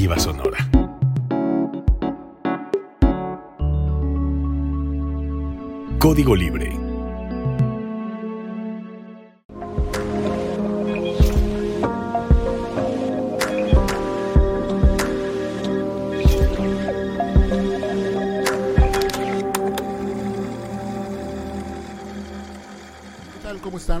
Alternativa Sonora. Código Libre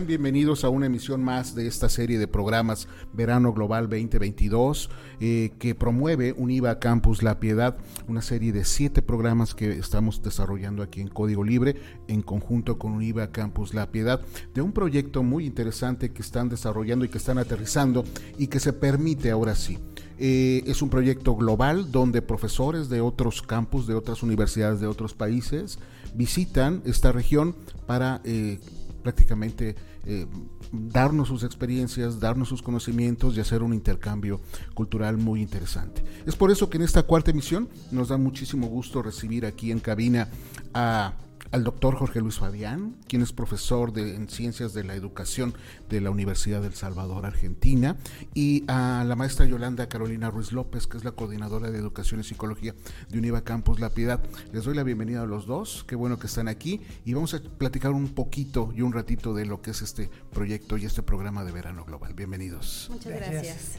bienvenidos a una emisión más de esta serie de programas Verano Global 2022 eh, que promueve Univa Campus La Piedad, una serie de siete programas que estamos desarrollando aquí en Código Libre en conjunto con Univa Campus La Piedad, de un proyecto muy interesante que están desarrollando y que están aterrizando y que se permite ahora sí. Eh, es un proyecto global donde profesores de otros campus, de otras universidades de otros países, visitan esta región para eh, prácticamente eh, darnos sus experiencias, darnos sus conocimientos y hacer un intercambio cultural muy interesante. Es por eso que en esta cuarta emisión nos da muchísimo gusto recibir aquí en cabina a al doctor Jorge Luis Fabián, quien es profesor de, en Ciencias de la Educación de la Universidad del Salvador, Argentina, y a la maestra Yolanda Carolina Ruiz López, que es la coordinadora de Educación y Psicología de Univa Campus La Piedad. Les doy la bienvenida a los dos, qué bueno que están aquí, y vamos a platicar un poquito y un ratito de lo que es este proyecto y este programa de verano global. Bienvenidos. Muchas gracias.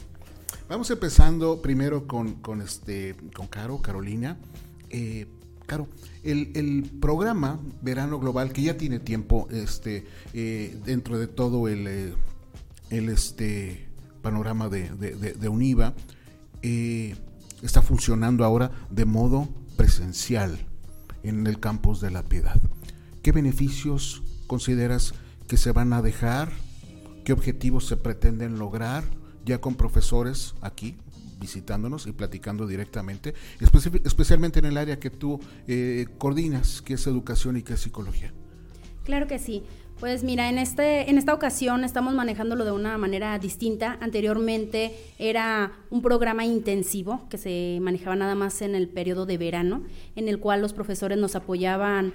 Vamos empezando primero con, con, este, con Caro, Carolina. Eh, Caro, el, programa Verano Global, que ya tiene tiempo este, eh, dentro de todo el, eh, el este, panorama de, UNIVA, eh, está funcionando ahora de modo presencial en el campus de la Piedad. ¿Qué beneficios consideras que se van a dejar? ¿Qué objetivos se pretenden lograr ya con profesores aquí visitándonos y platicando directamente, especialmente en el área que tú eh, coordinas, que es educación y que es psicología. Claro que sí. Pues mira, en, este, en esta ocasión estamos manejándolo de una manera distinta. Anteriormente era un programa intensivo que se manejaba nada más en el periodo de verano, en el cual los profesores nos apoyaban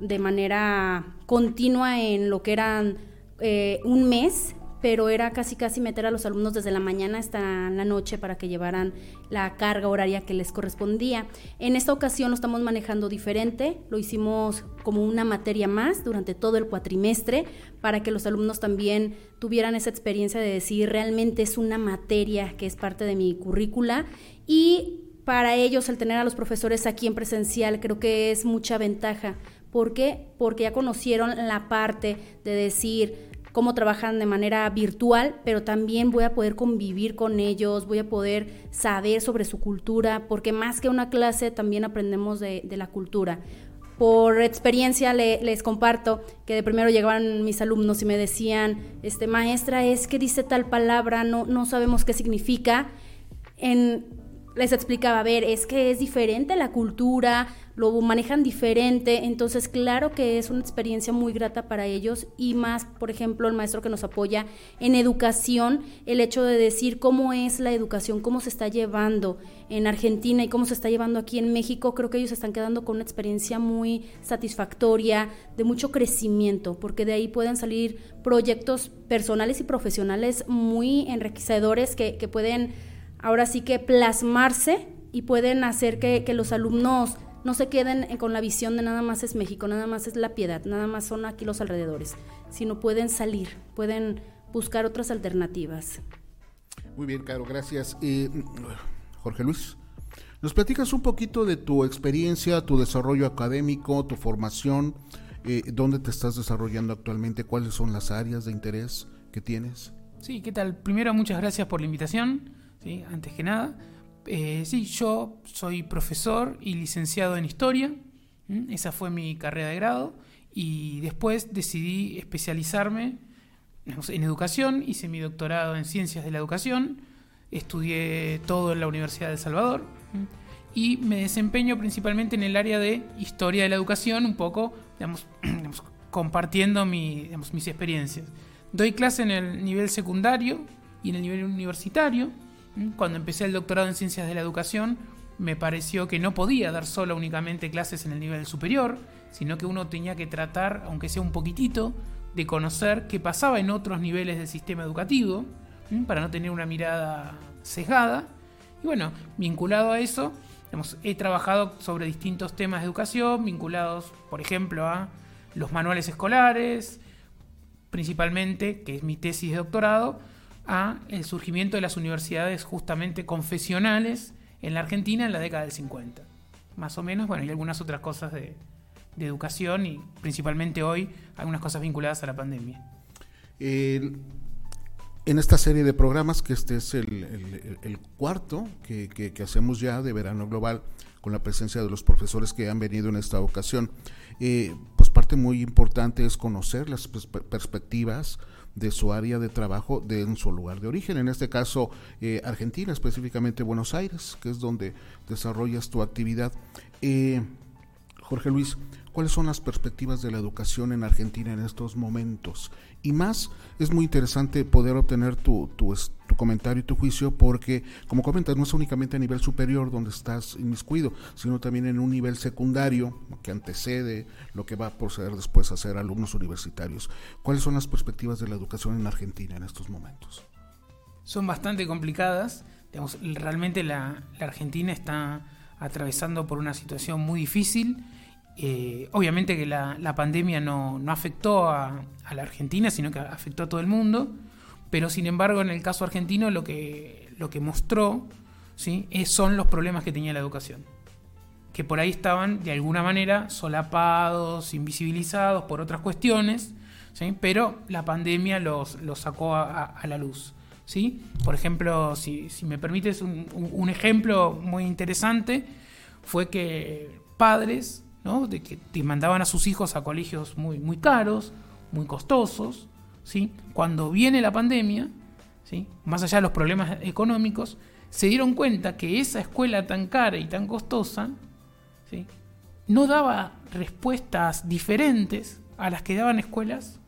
de manera continua en lo que eran eh, un mes pero era casi casi meter a los alumnos desde la mañana hasta la noche para que llevaran la carga horaria que les correspondía. En esta ocasión lo estamos manejando diferente, lo hicimos como una materia más durante todo el cuatrimestre para que los alumnos también tuvieran esa experiencia de decir realmente es una materia que es parte de mi currícula y para ellos el tener a los profesores aquí en presencial creo que es mucha ventaja. ¿Por qué? Porque ya conocieron la parte de decir, cómo trabajan de manera virtual, pero también voy a poder convivir con ellos, voy a poder saber sobre su cultura, porque más que una clase también aprendemos de, la cultura. Por experiencia les comparto que de primero llegaban mis alumnos y me decían, este maestra, es que dice tal palabra, no, no sabemos qué significa. En, les explicaba, a ver, es que es diferente la cultura, lo manejan diferente, entonces claro que es una experiencia muy grata para ellos y más, por ejemplo, el maestro que nos apoya en educación, el hecho de decir cómo es la educación, cómo se está llevando en Argentina y cómo se está llevando aquí en México, creo que ellos están quedando con una experiencia muy satisfactoria, de mucho crecimiento, porque de ahí pueden salir proyectos personales y profesionales muy enriquecedores que, que pueden ahora sí que plasmarse y pueden hacer que, los alumnos no se queden con la visión de nada más es México, nada más es la piedad, nada más son aquí los alrededores, sino pueden salir, pueden buscar otras alternativas. Muy bien, Caro, gracias. Jorge Luis, ¿nos platicas un poquito de tu experiencia, tu desarrollo académico, tu formación? Eh, ¿Dónde te estás desarrollando actualmente? ¿Cuáles son las áreas de interés que tienes? Sí, ¿qué tal? Primero, muchas gracias por la invitación. Antes que nada, eh, sí, yo soy profesor y licenciado en historia, esa fue mi carrera de grado, y después decidí especializarme en educación, hice mi doctorado en ciencias de la educación, estudié todo en la Universidad de El Salvador. Y me desempeño principalmente en el área de historia de la educación, un poco, digamos, compartiendo mis experiencias. Doy clase en el nivel secundario y en el nivel universitario, cuando empecé el doctorado en ciencias de la educación, me pareció que no podía dar solo únicamente clases en el nivel superior, sino que uno tenía que tratar, aunque sea un poquitito, de conocer qué pasaba en otros niveles del sistema educativo, para no tener una mirada sesgada. Y bueno, vinculado a eso, he trabajado sobre distintos temas de educación, vinculados, por ejemplo, a los manuales escolares, principalmente, que es mi tesis de doctorado, a el surgimiento de las universidades justamente confesionales en la Argentina en la década del 50. Más o menos, bueno, y algunas otras cosas de, educación y principalmente hoy algunas cosas vinculadas a la pandemia. en esta serie de programas, que este es el, cuarto que, hacemos ya de verano global, con la presencia de los profesores que han venido en esta ocasión, eh, pues parte muy importante es conocer las perspectivas de su área de trabajo de en su lugar de origen, en este caso eh, Argentina, específicamente Buenos Aires, que es donde desarrollas tu actividad. Eh, Jorge Luis, ¿cuáles son las perspectivas de la educación en Argentina en estos momentos? Y más, es muy interesante poder obtener tu, tu, comentario y tu juicio porque, como comentas, no es únicamente a nivel superior donde estás inmiscuido, sino también en un nivel secundario que antecede lo que va a proceder después a ser alumnos universitarios. ¿Cuáles son las perspectivas de la educación en Argentina en estos momentos? Son bastante complicadas. realmente la, Argentina está atravesando por una situación muy difícil. Eh, obviamente que la, pandemia no, afectó a, la Argentina, sino que afectó a todo el mundo. Pero sin embargo, en el caso argentino, lo que, lo que mostró ¿sí? son los problemas que tenía la educación. Que por ahí estaban de alguna manera solapados, invisibilizados por otras cuestiones, ¿sí? pero la pandemia los, sacó a, la luz. ¿sí? Por ejemplo, si, me permites un, ejemplo muy interesante, fue que padres ¿no? de que mandaban a sus hijos a colegios muy, muy caros, muy costosos, cuando viene la pandemia, ¿sí? más allá de los problemas económicos, se dieron cuenta que esa escuela tan cara y tan costosa ¿sí? no daba respuestas diferentes a las que daban escuelas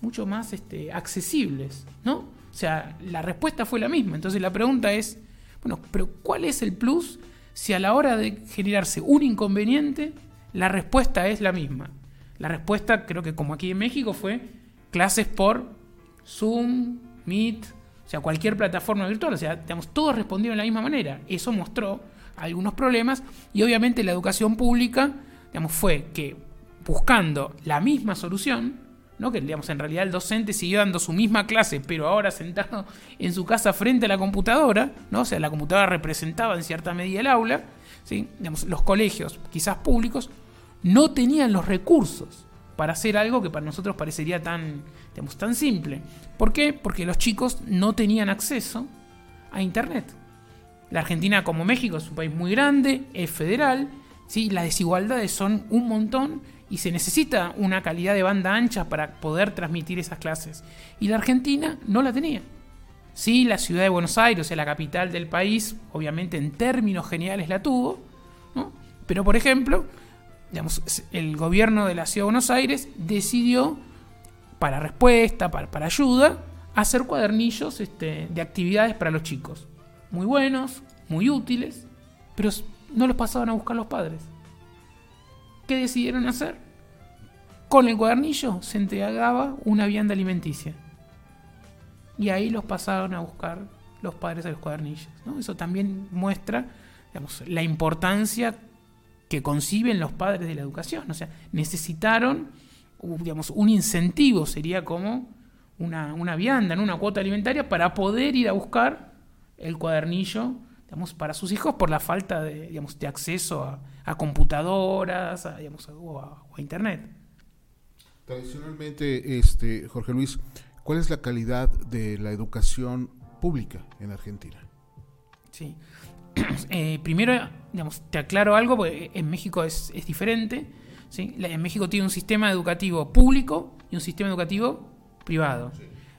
mucho más este, accesibles, ¿no? O sea, la respuesta fue la misma. Entonces la pregunta es, bueno, pero ¿cuál es el plus si a la hora de generarse un inconveniente, la respuesta es la misma? La respuesta, creo que como aquí en México, fue clases por Zoom, Meet, o sea, cualquier plataforma virtual. O sea, digamos, todos respondieron de la misma manera. Eso mostró algunos problemas y obviamente la educación pública, digamos, fue que buscando la misma solución, ¿no? que digamos, en realidad el docente siguió dando su misma clase, pero ahora sentado en su casa frente a la computadora, ¿no? o sea, la computadora representaba en cierta medida el aula, ¿sí? digamos, los colegios, quizás públicos, no tenían los recursos para hacer algo que para nosotros parecería tan, digamos, tan simple. ¿Por qué? Porque los chicos no tenían acceso a Internet. La Argentina, como México, es un país muy grande, es federal, ¿sí? las desigualdades son un montón y se necesita una calidad de banda ancha para poder transmitir esas clases. Y la Argentina no la tenía. Sí, la ciudad de Buenos Aires, o la capital del país, obviamente en términos generales la tuvo, ¿no? pero por ejemplo, el gobierno de la Ciudad de Buenos Aires decidió, para respuesta, para, ayuda, hacer cuadernillos este, de actividades para los chicos. Muy buenos, muy útiles, pero no los pasaban a buscar los padres. ¿Qué decidieron hacer? Con el cuadernillo se entregaba una vianda alimenticia. Y ahí los pasaron a buscar los padres a los cuadernillos. Eso también muestra la importancia que conciben los padres de la educación. O sea, necesitaron, digamos, un incentivo, sería como una, una vianda, una cuota alimentaria para poder ir a buscar el cuadernillo digamos, para sus hijos por la falta de, digamos, de acceso a, computadoras a, digamos, o, a, Internet. Tradicionalmente, este, Jorge Luis, ¿cuál es la calidad de la educación pública en Argentina? Sí. Eh, primero, digamos, te aclaro algo, porque en México es, diferente. ¿sí? En México tiene un sistema educativo público y un sistema educativo privado.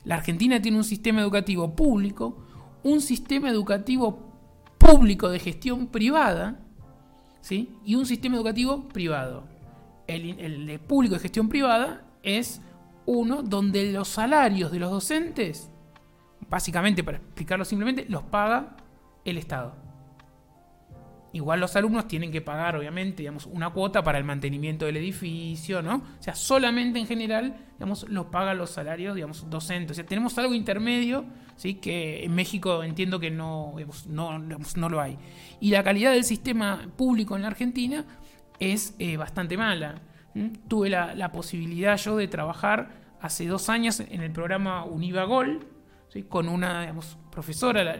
La Argentina tiene un sistema educativo público, un sistema educativo público de gestión privada ¿sí? y un sistema educativo privado. El, el de público de gestión privada es uno donde los salarios de los docentes, básicamente para explicarlo simplemente, los paga el Estado. Igual los alumnos tienen que pagar, obviamente, digamos, una cuota para el mantenimiento del edificio, ¿no? O sea, solamente en general, digamos, los pagan los salarios, digamos, docentes. O sea, tenemos algo intermedio, ¿sí? Que en México entiendo que no, no, no lo hay. Y la calidad del sistema público en la Argentina es eh, bastante mala. Tuve la, posibilidad yo de trabajar hace dos años en el programa Univa Gol, con una digamos, profesora, la,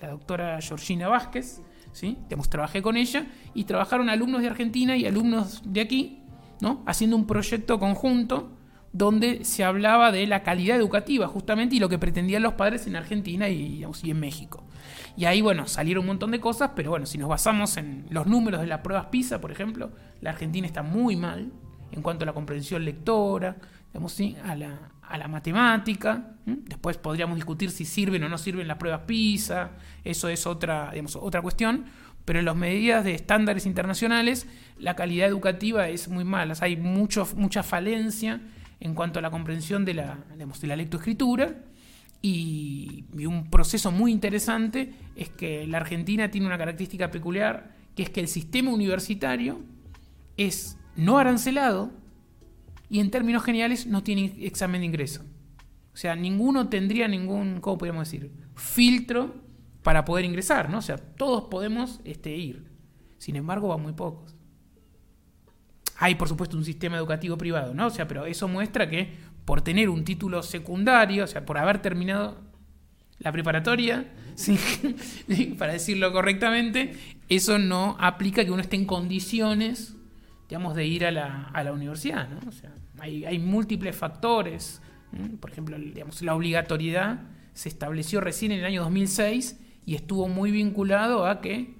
la doctora Georgina Vázquez, ¿sí? Digamos, trabajé con ella y trabajaron alumnos de Argentina y alumnos de aquí, ¿no? Haciendo un proyecto conjunto donde se hablaba de la calidad educativa justamente y lo que pretendían los padres en Argentina y, y en México. Y ahí, bueno, salieron un montón de cosas, pero bueno, si nos basamos en los números de las pruebas PISA, por ejemplo, la Argentina está muy mal en cuanto a la comprensión lectora, digamos, ¿sí? a, la, a la matemática. Después podríamos discutir si sirven o no sirven las pruebas PISA, eso es otra, digamos, otra cuestión. Pero en las medidas de estándares internacionales, la calidad educativa es muy mala. Hay mucho, mucha falencia en cuanto a la comprensión de la, digamos, la lectoescritura. Y un proceso muy interesante es que la Argentina tiene una característica peculiar, que es que el sistema universitario es no arancelado y en términos generales no tiene examen de ingreso. O sea, ninguno tendría ningún, ¿cómo podríamos decir? Filtro para poder ingresar, ¿no? O sea, todos podemos este, ir. Sin embargo, van muy pocos. Hay, por supuesto, un sistema educativo privado, ¿no? O sea, pero eso muestra que por tener un título secundario, o sea, por haber terminado la preparatoria, para decirlo correctamente, eso no aplica que uno esté en condiciones digamos, de ir a la, a la universidad. ¿no? O sea, hay, múltiples factores. Por ejemplo, digamos, la obligatoriedad se estableció recién en el año 2006 y estuvo muy vinculado a que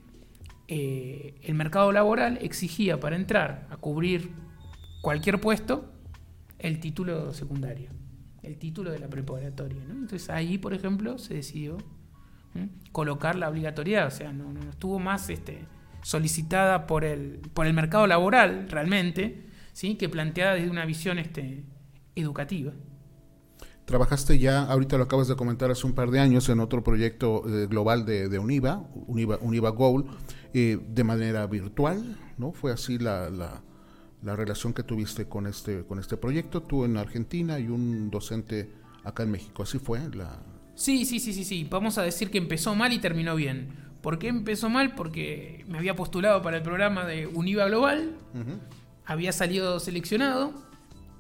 eh, el mercado laboral exigía para entrar a cubrir cualquier puesto el título secundario, el título de la preparatoria. Entonces ahí, por ejemplo, se decidió colocar la obligatoriedad, o sea, no, no estuvo más este, solicitada por el, por el mercado laboral realmente, ¿sí? que planteada desde una visión este, educativa. Trabajaste ya, ahorita lo acabas de comentar hace un par de años, en otro proyecto eh, global de, de, Univa, Univa, Univa Goal, eh, de manera virtual, ¿no? Fue así la, la, la, relación que tuviste con este, con este proyecto, tú en Argentina y un docente acá en México, ¿así fue? La... Sí, sí, sí, sí, sí, vamos a decir que empezó mal y terminó bien. ¿Por qué empezó mal? Porque me había postulado para el programa de Univa Global, había salido seleccionado,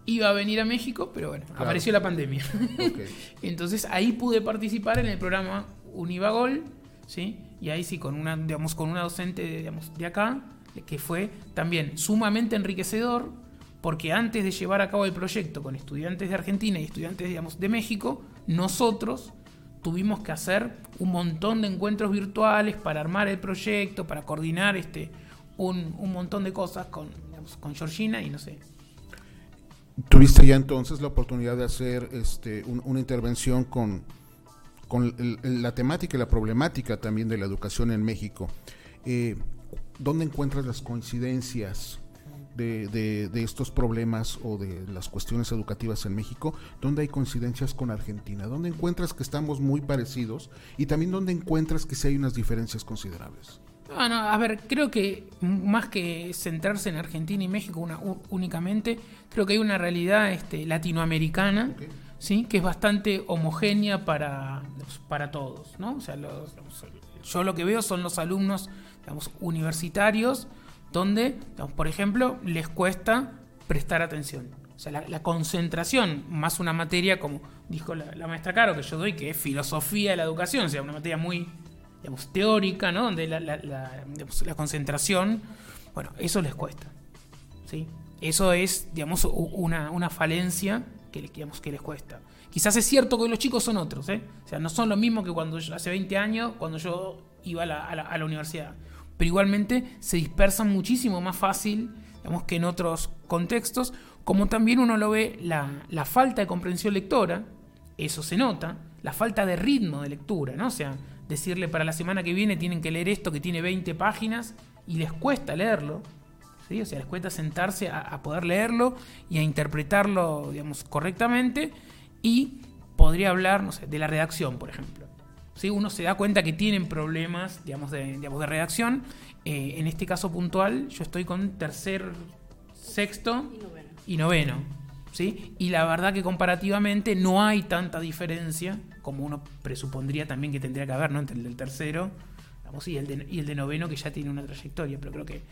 iba a venir a México, pero bueno, apareció la pandemia. Entonces ahí pude participar en el programa Univa Gol, ¿sí? Y ahí sí, con una, digamos, con una docente digamos, de acá, que fue también sumamente enriquecedor, porque antes de llevar a cabo el proyecto con estudiantes de Argentina y estudiantes digamos, de México, nosotros tuvimos que hacer un montón de encuentros virtuales para armar el proyecto, para coordinar este, un, montón de cosas con, con Georgina y no sé. ¿Tuviste ya entonces la oportunidad de hacer este, una intervención con, la temática y la problemática también de la educación en México? Eh, ¿Dónde encuentras las coincidencias de, estos problemas o de las cuestiones educativas en México, donde hay coincidencias con Argentina, donde encuentras que estamos muy parecidos y también donde encuentras que sí hay unas diferencias considerables. Bueno, a ver, creo que más que centrarse en Argentina y México una, únicamente, creo que hay una realidad este, latinoamericana, ¿sí? que es bastante homogénea para, para todos. ¿no? O sea, yo lo que veo son los alumnos digamos, universitarios donde, por ejemplo, les cuesta prestar atención. O sea, la, concentración, más una materia como dijo la, maestra Caro que yo doy, que es filosofía de la educación, o sea, una materia muy digamos, teórica, ¿no? Donde la, concentración, bueno, eso les cuesta. ¿sí? Eso es, digamos, una, falencia que, digamos, que les cuesta. Quizás es cierto que los chicos son otros, ¿eh? O sea, no son lo mismo que cuando yo, hace 20 años, cuando yo iba a la, a la universidad pero igualmente se dispersan muchísimo más fácil digamos, que en otros contextos, como también uno lo ve la, falta de comprensión lectora, eso se nota, la falta de ritmo de lectura, ¿no? O sea, decirle para la semana que viene tienen que leer esto que tiene 20 páginas y les cuesta leerlo, ¿sí? O sea, les cuesta sentarse a, a poder leerlo y a interpretarlo, digamos, correctamente y podría hablar, no sé, de la redacción, por ejemplo. ¿sí? uno se da cuenta que tienen problemas, digamos, de, digamos, de redacción. Eh, en este caso puntual, yo estoy con tercer, sexto y noveno. ¿sí? Y la verdad que comparativamente no hay tanta diferencia como uno presupondría también que tendría que haber ¿no? entre el del tercero y, el de, y el de noveno que ya tiene una trayectoria. Pero creo que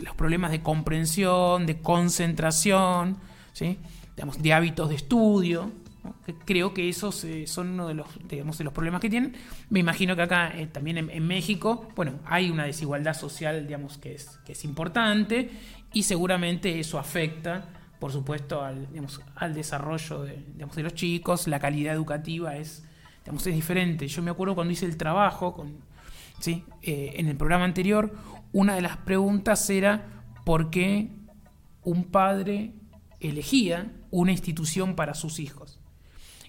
los problemas de comprensión, de concentración, ¿sí? digamos, de hábitos de estudio, creo que esos eh, son uno de los, digamos, de los problemas que tienen. Me imagino que acá, eh, también en, México, bueno, hay una desigualdad social, digamos, que es, que es importante y seguramente eso afecta, por supuesto, al, digamos, al desarrollo de, digamos, de los chicos, la calidad educativa es, es diferente. Yo me acuerdo cuando hice el trabajo con, ¿sí? Eh, en el programa anterior, una de las preguntas era por qué un padre elegía una institución para sus hijos.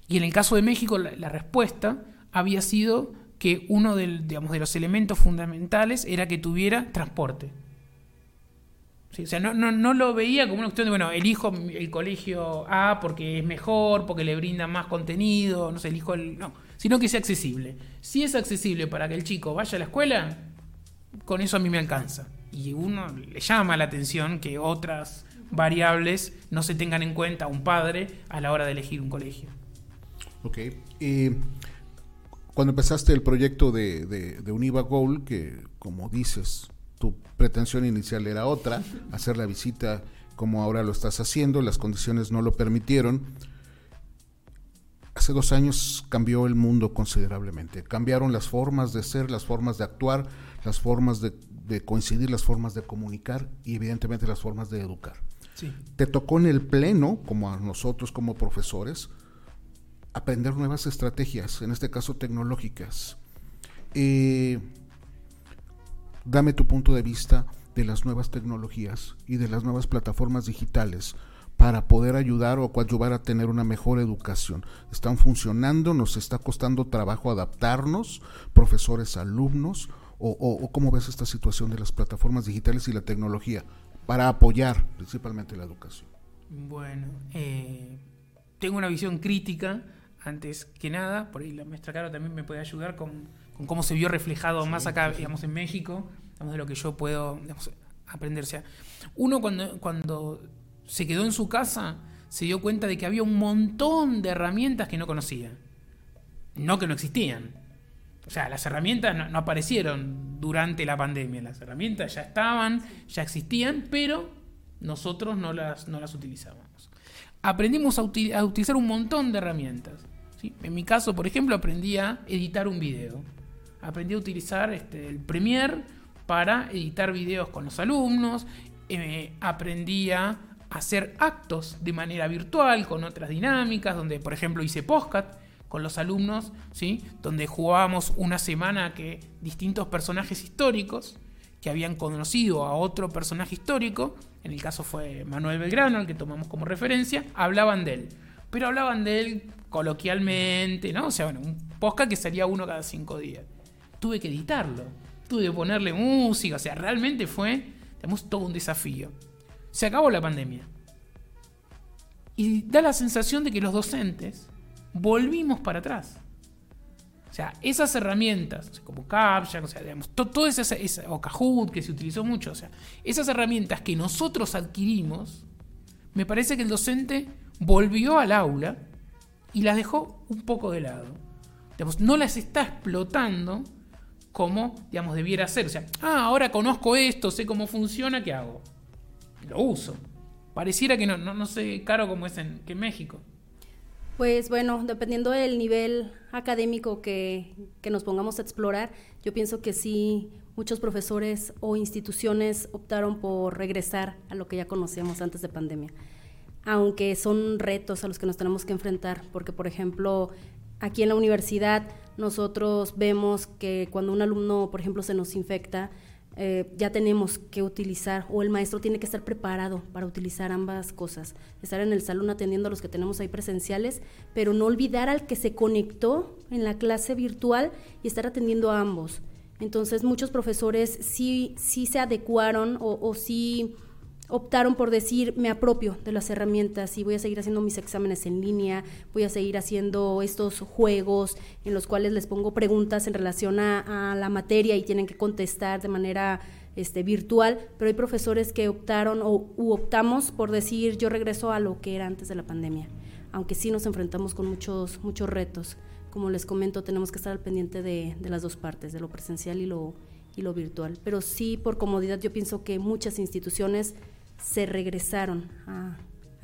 Y en el caso de México, la, respuesta había sido que uno del, digamos, de los elementos fundamentales era que tuviera transporte. o sea, no, no, lo veía como una cuestión de, bueno, elijo el colegio A porque es mejor, porque le brinda más contenido, no sé, elijo el... No, sino que sea accesible. Si es accesible para que el chico vaya a la escuela, con eso a mí me alcanza. Y uno le llama la atención que otras variables no se tengan en cuenta un padre a la hora de elegir un colegio. Ok. cuando empezaste el proyecto de, de, Univa Gold, que como dices, tu pretensión inicial era otra, hacer la visita como ahora lo estás haciendo, las condiciones no lo permitieron. Hace dos años cambió el mundo considerablemente. Cambiaron las formas de ser, las formas de actuar, las formas de, de coincidir, las formas de comunicar y evidentemente las formas de educar. Sí. Te tocó en el pleno, como a nosotros como profesores, aprender nuevas estrategias, en este caso tecnológicas. Eh, dame tu punto de vista de las nuevas tecnologías y de las nuevas plataformas digitales para poder ayudar o coadyuvar a tener una mejor educación. ¿Están funcionando? ¿Nos está costando trabajo adaptarnos, profesores, alumnos? ¿O, cómo ves esta situación de las plataformas digitales y la tecnología para apoyar principalmente la educación? Bueno, eh, tengo una visión crítica antes que nada, por ahí la maestra Caro también me puede ayudar con, cómo se vio reflejado más acá, digamos, en México, digamos, de lo que yo puedo digamos, aprender. O sea, uno cuando, cuando se quedó en su casa se dio cuenta de que había un montón de herramientas que no conocía. No que no existían. O sea, las herramientas no, aparecieron durante la pandemia. Las herramientas ya estaban, ya existían, pero nosotros no las, no las utilizábamos. Aprendimos a utilizar un montón de herramientas. En mi caso, por ejemplo, aprendí a editar un video. Aprendí a utilizar este, el Premiere para editar videos con los alumnos. Eh, aprendí a hacer actos de manera virtual con otras dinámicas, donde por ejemplo hice postcat con los alumnos, ¿sí? donde jugábamos una semana que distintos personajes históricos que habían conocido a otro personaje histórico, en el caso fue Manuel Belgrano, al que tomamos como referencia, hablaban de él. Pero hablaban de él coloquialmente, ¿no? O sea, bueno, un podcast que salía uno cada cinco días. Tuve que editarlo, tuve que ponerle música, o sea, realmente fue, tenemos todo un desafío. Se acabó la pandemia. Y da la sensación de que los docentes volvimos para atrás. O sea, esas herramientas, como CAPTCHA, o sea, digamos, o Kahoot, que se utilizó mucho, o sea, esas herramientas que nosotros adquirimos, me parece que el docente volvió al aula y las dejó un poco de lado. Digamos, no las está explotando como, digamos, debiera ser. O sea, ah, ahora conozco esto, sé cómo funciona, ¿qué hago? Lo uso. Pareciera que no, no, sé caro como es en, que México. Pues bueno, dependiendo del nivel académico que, que nos pongamos a explorar, yo pienso que sí, muchos profesores o instituciones optaron por regresar a lo que ya conocíamos antes de pandemia aunque son retos a los que nos tenemos que enfrentar, porque por ejemplo, aquí en la universidad nosotros vemos que cuando un alumno, por ejemplo, se nos infecta, eh, ya tenemos que utilizar, o el maestro tiene que estar preparado para utilizar ambas cosas, estar en el salón atendiendo a los que tenemos ahí presenciales, pero no olvidar al que se conectó en la clase virtual y estar atendiendo a ambos. Entonces muchos profesores sí, sí se adecuaron o, o sí optaron por decir, me apropio de las herramientas y voy a seguir haciendo mis exámenes en línea, voy a seguir haciendo estos juegos en los cuales les pongo preguntas en relación a, la materia y tienen que contestar de manera este, virtual, pero hay profesores que optaron o u optamos por decir, yo regreso a lo que era antes de la pandemia, aunque sí nos enfrentamos con muchos, muchos retos. Como les comento, tenemos que estar al pendiente de, de las dos partes, de lo presencial y lo, y lo virtual. Pero sí, por comodidad, yo pienso que muchas instituciones se regresaron a,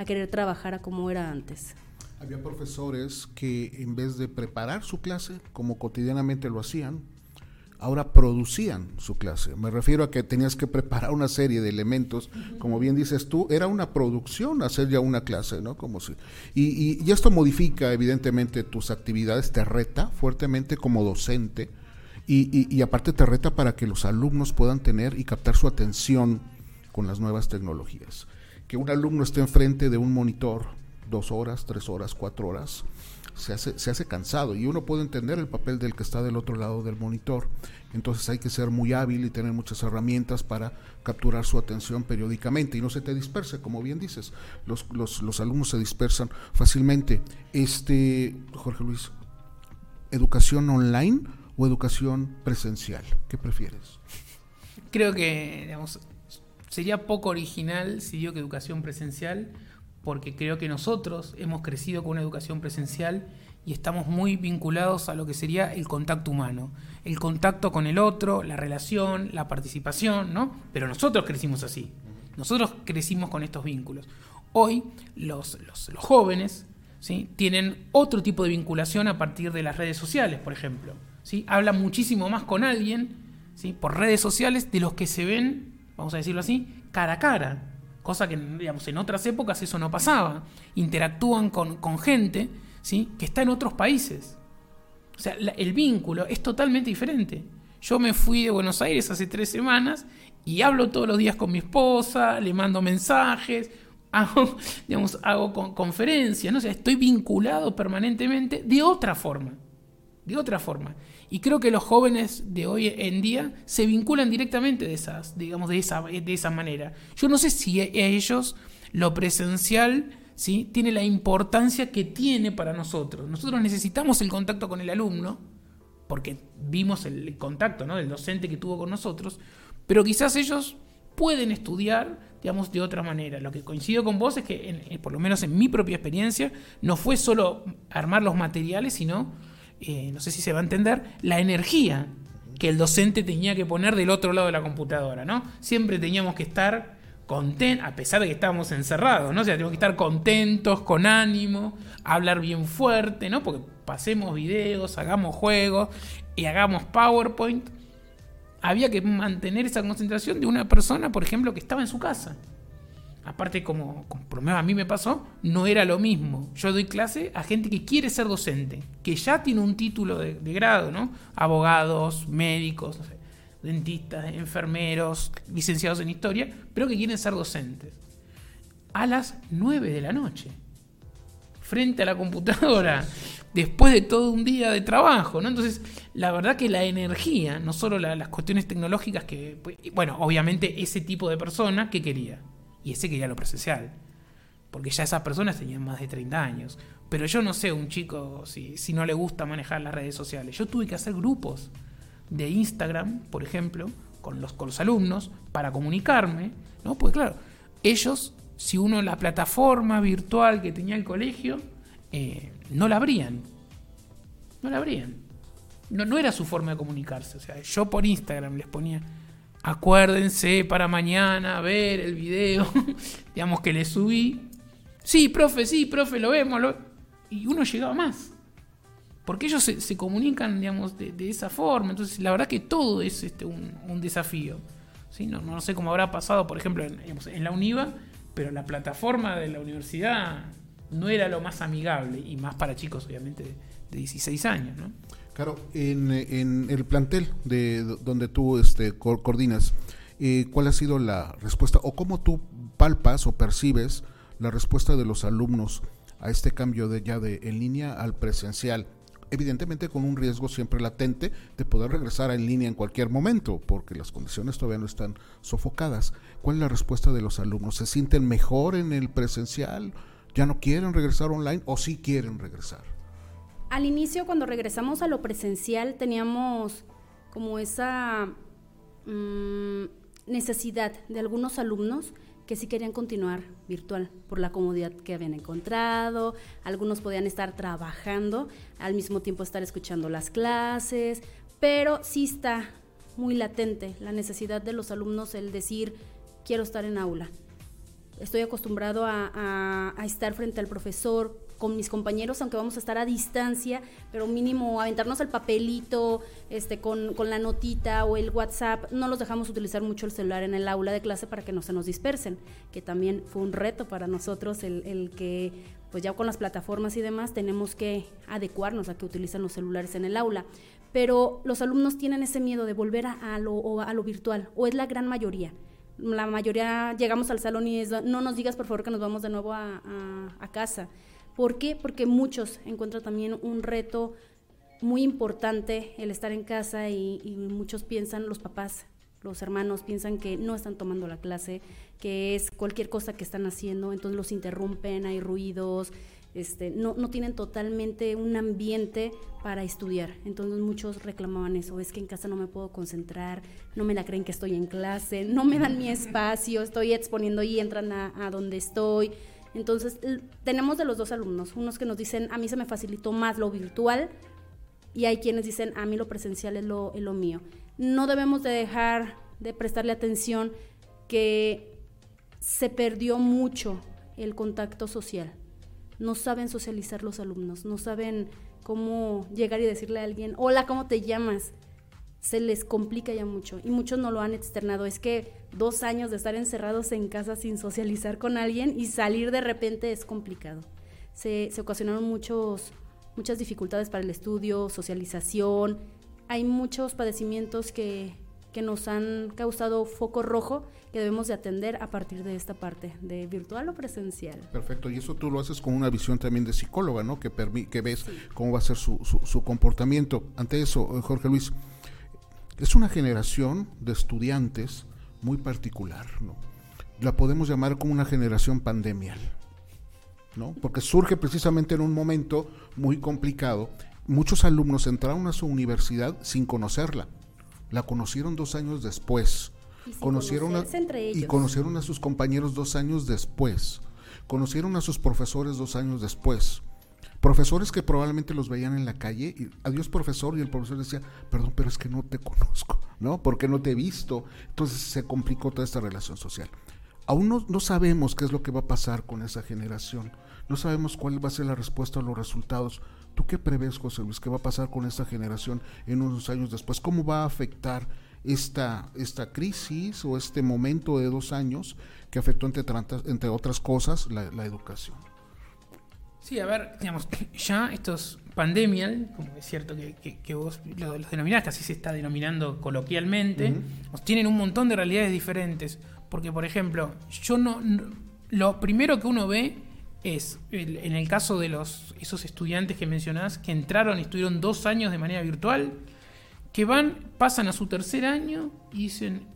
querer trabajar a como era antes. Había profesores que en vez de preparar su clase, como cotidianamente lo hacían, ahora producían su clase. Me refiero a que tenías que preparar una serie de elementos, como bien dices tú, era una producción hacer ya una clase, ¿no? Como si, y, esto modifica evidentemente tus actividades, te reta fuertemente como docente y, aparte te reta para que los alumnos puedan tener y captar su atención con las nuevas tecnologías. Que un alumno esté enfrente de un monitor dos horas, tres horas, cuatro horas, se hace, se hace cansado y uno puede entender el papel del que está del otro lado del monitor. Entonces hay que ser muy hábil y tener muchas herramientas para capturar su atención periódicamente y no se te disperse, como bien dices. Los, los, los alumnos se dispersan fácilmente. Este, Jorge Luis, ¿educación online o educación presencial? ¿Qué prefieres? Creo que, digamos, sería poco original si digo que educación presencial, porque creo que nosotros hemos crecido con una educación presencial y estamos muy vinculados a lo que sería el contacto humano, el contacto con el otro, la relación, la participación, ¿no? Pero nosotros crecimos así, nosotros crecimos con estos vínculos. Hoy los, los, jóvenes ¿sí? tienen otro tipo de vinculación a partir de las redes sociales, por ejemplo. ¿sí? Hablan muchísimo más con alguien ¿sí? por redes sociales de los que se ven vamos a decirlo así, cara a cara. Cosa que, digamos, en otras épocas eso no pasaba. Interactúan con, gente ¿sí? que está en otros países. O sea, el vínculo es totalmente diferente. Yo me fui de Buenos Aires hace tres semanas y hablo todos los días con mi esposa, le mando mensajes, hago, digamos, hago conferencias, ¿no? estoy vinculado permanentemente de otra forma. De otra forma. Y creo que los jóvenes de hoy en día se vinculan directamente de esas, digamos, de esa, de esa manera. Yo no sé si a ellos lo presencial ¿sí? tiene la importancia que tiene para nosotros. Nosotros necesitamos el contacto con el alumno, porque vimos el contacto ¿no? del docente que tuvo con nosotros, pero quizás ellos pueden estudiar, digamos, de otra manera. Lo que coincido con vos es que, por lo menos en mi propia experiencia, no fue solo armar los materiales, sino eh, no sé si se va a entender, la energía que el docente tenía que poner del otro lado de la computadora, ¿no? Siempre teníamos que estar contentos, a pesar de que estábamos encerrados, ¿no? O sea, teníamos que estar contentos, con ánimo, hablar bien fuerte, ¿no? Porque pasemos videos, hagamos juegos y hagamos PowerPoint. Había que mantener esa concentración de una persona, por ejemplo, que estaba en su casa aparte como, por lo menos a mí me pasó, no era lo mismo. Yo doy clase a gente que quiere ser docente, que ya tiene un título de, grado, ¿no? Abogados, médicos, dentistas, enfermeros, licenciados en historia, pero que quieren ser docentes. A las 9 de la noche, frente a la computadora, después de todo un día de trabajo, ¿no? Entonces, la verdad que la energía, no solo las cuestiones tecnológicas que, bueno, obviamente ese tipo de persona que quería y ese quería lo presencial. Porque ya esas personas tenían más de 30 años. Pero yo no sé, un chico, si, si no le gusta manejar las redes sociales. Yo tuve que hacer grupos de Instagram, por ejemplo, con los, con los alumnos, para comunicarme. ¿no? Pues claro, ellos, si uno la plataforma virtual que tenía el colegio, eh, no la abrían. No la abrían. No, no era su forma de comunicarse. O sea, yo por Instagram les ponía acuérdense para mañana ver el video, digamos que le subí. Sí, profe, sí, profe, lo vemos. Y uno llegaba más. Porque ellos se, comunican, digamos, de, esa forma. Entonces, la verdad que todo es este, un, desafío. No, no, sé cómo habrá pasado, por ejemplo, en, en la UNIVA, pero la plataforma de la universidad no era lo más amigable, y más para chicos, obviamente, de, de 16 años, ¿no? Claro, en, el plantel de donde tú este, coordinas, eh, ¿cuál ha sido la respuesta o cómo tú palpas o percibes la respuesta de los alumnos a este cambio de ya de en línea al presencial? evidentemente con un riesgo siempre latente de poder regresar en línea en cualquier momento, porque las condiciones todavía no están sofocadas. ¿Cuál es la respuesta de los alumnos? ¿Se sienten mejor en el presencial? ¿Ya no quieren regresar online o sí quieren regresar? Al inicio, cuando regresamos a lo presencial, teníamos como esa mm, necesidad de algunos alumnos que sí querían continuar virtual por la comodidad que habían encontrado, algunos podían estar trabajando, al mismo tiempo estar escuchando las clases, pero sí está muy latente la necesidad de los alumnos el decir, quiero estar en aula, estoy acostumbrado a, a estar frente al profesor, con mis compañeros, aunque vamos a estar a distancia, pero mínimo aventarnos el papelito, este, con, con, la notita o el WhatsApp, no los dejamos utilizar mucho el celular en el aula de clase para que no se nos dispersen, que también fue un reto para nosotros el, el que, pues ya con las plataformas y demás, tenemos que adecuarnos a que utilizan los celulares en el aula. Pero los alumnos tienen ese miedo de volver a, lo, a lo virtual, o es la gran mayoría la mayoría llegamos al salón y es, no nos digas por favor que nos vamos de nuevo a, a casa. ¿Por qué? Porque muchos encuentran también un reto muy importante el estar en casa y, muchos piensan, los papás, los hermanos piensan que no están tomando la clase, que es cualquier cosa que están haciendo, entonces los interrumpen, hay ruidos, este, no, no tienen totalmente un ambiente para estudiar. Entonces muchos reclamaban eso, es que en casa no me puedo concentrar, no me la creen que estoy en clase, no me dan mi espacio, estoy exponiendo y entran a donde estoy. Entonces, tenemos de los dos alumnos, unos que nos dicen, a mí se me facilitó más lo virtual y hay quienes dicen, a mí lo presencial es lo, es lo mío. No debemos de dejar de prestarle atención que se perdió mucho el contacto social. No saben socializar los alumnos, no saben cómo llegar y decirle a alguien, hola, ¿cómo te llamas? Se les complica ya mucho y muchos no lo han externado. Es que dos años de estar encerrados en casa sin socializar con alguien y salir de repente es complicado. Se, se ocasionaron muchos, muchas dificultades para el estudio, socialización. Hay muchos padecimientos que, que nos han causado foco rojo que debemos de atender a partir de esta parte, de virtual o presencial. Perfecto, y eso tú lo haces con una visión también de psicóloga, ¿no? Que, que ves sí. cómo va a ser su, su, su comportamiento. Ante eso, Jorge Luis, es una generación de estudiantes muy particular, ¿no? La podemos llamar como una generación pandemial, ¿no? Porque surge precisamente en un momento muy complicado. Muchos alumnos entraron a su universidad sin conocerla. La conocieron dos años después. Y conocieron a, y conocieron a sus compañeros dos años después. Conocieron a sus profesores dos años después profesores que probablemente los veían en la calle y adiós profesor y el profesor decía, perdón, pero es que no te conozco, ¿no? Porque no te he visto. Entonces se complicó toda esta relación social. Aún no, no, sabemos qué es lo que va a pasar con esa generación. No sabemos cuál va a ser la respuesta a los resultados. ¿Tú qué prevés, José Luis? ¿Qué va a pasar con esta generación en unos años después? ¿Cómo va a afectar esta, esta crisis o este momento de dos años que afectó, entre, entre otras cosas, la, la educación? Sí, a ver, digamos, ya estos pandemial, como es cierto que, que, que vos los lo denominás, que así se está denominando coloquialmente, uh -huh. tienen un montón de realidades diferentes. Porque, por ejemplo, yo no, no lo primero que uno ve es, el, en el caso de los esos estudiantes que mencionás, que entraron y estuvieron dos años de manera virtual, que van, pasan a su tercer año y dicen,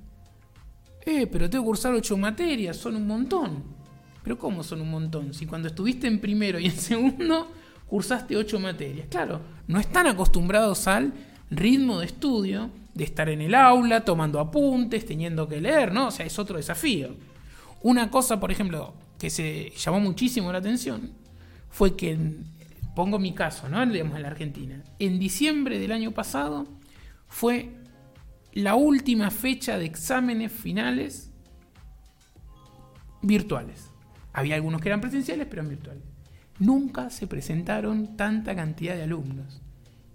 eh, pero tengo que cursar ocho materias, son un montón. Pero ¿cómo son un montón? Si cuando estuviste en primero y en segundo cursaste ocho materias. Claro, no están acostumbrados al ritmo de estudio, de estar en el aula, tomando apuntes, teniendo que leer, ¿no? O sea, es otro desafío. Una cosa, por ejemplo, que se llamó muchísimo la atención fue que, pongo mi caso, ¿no? Digamos en la Argentina. En diciembre del año pasado fue la última fecha de exámenes finales virtuales. Había algunos que eran presenciales, pero en virtuales. Nunca se presentaron tanta cantidad de alumnos.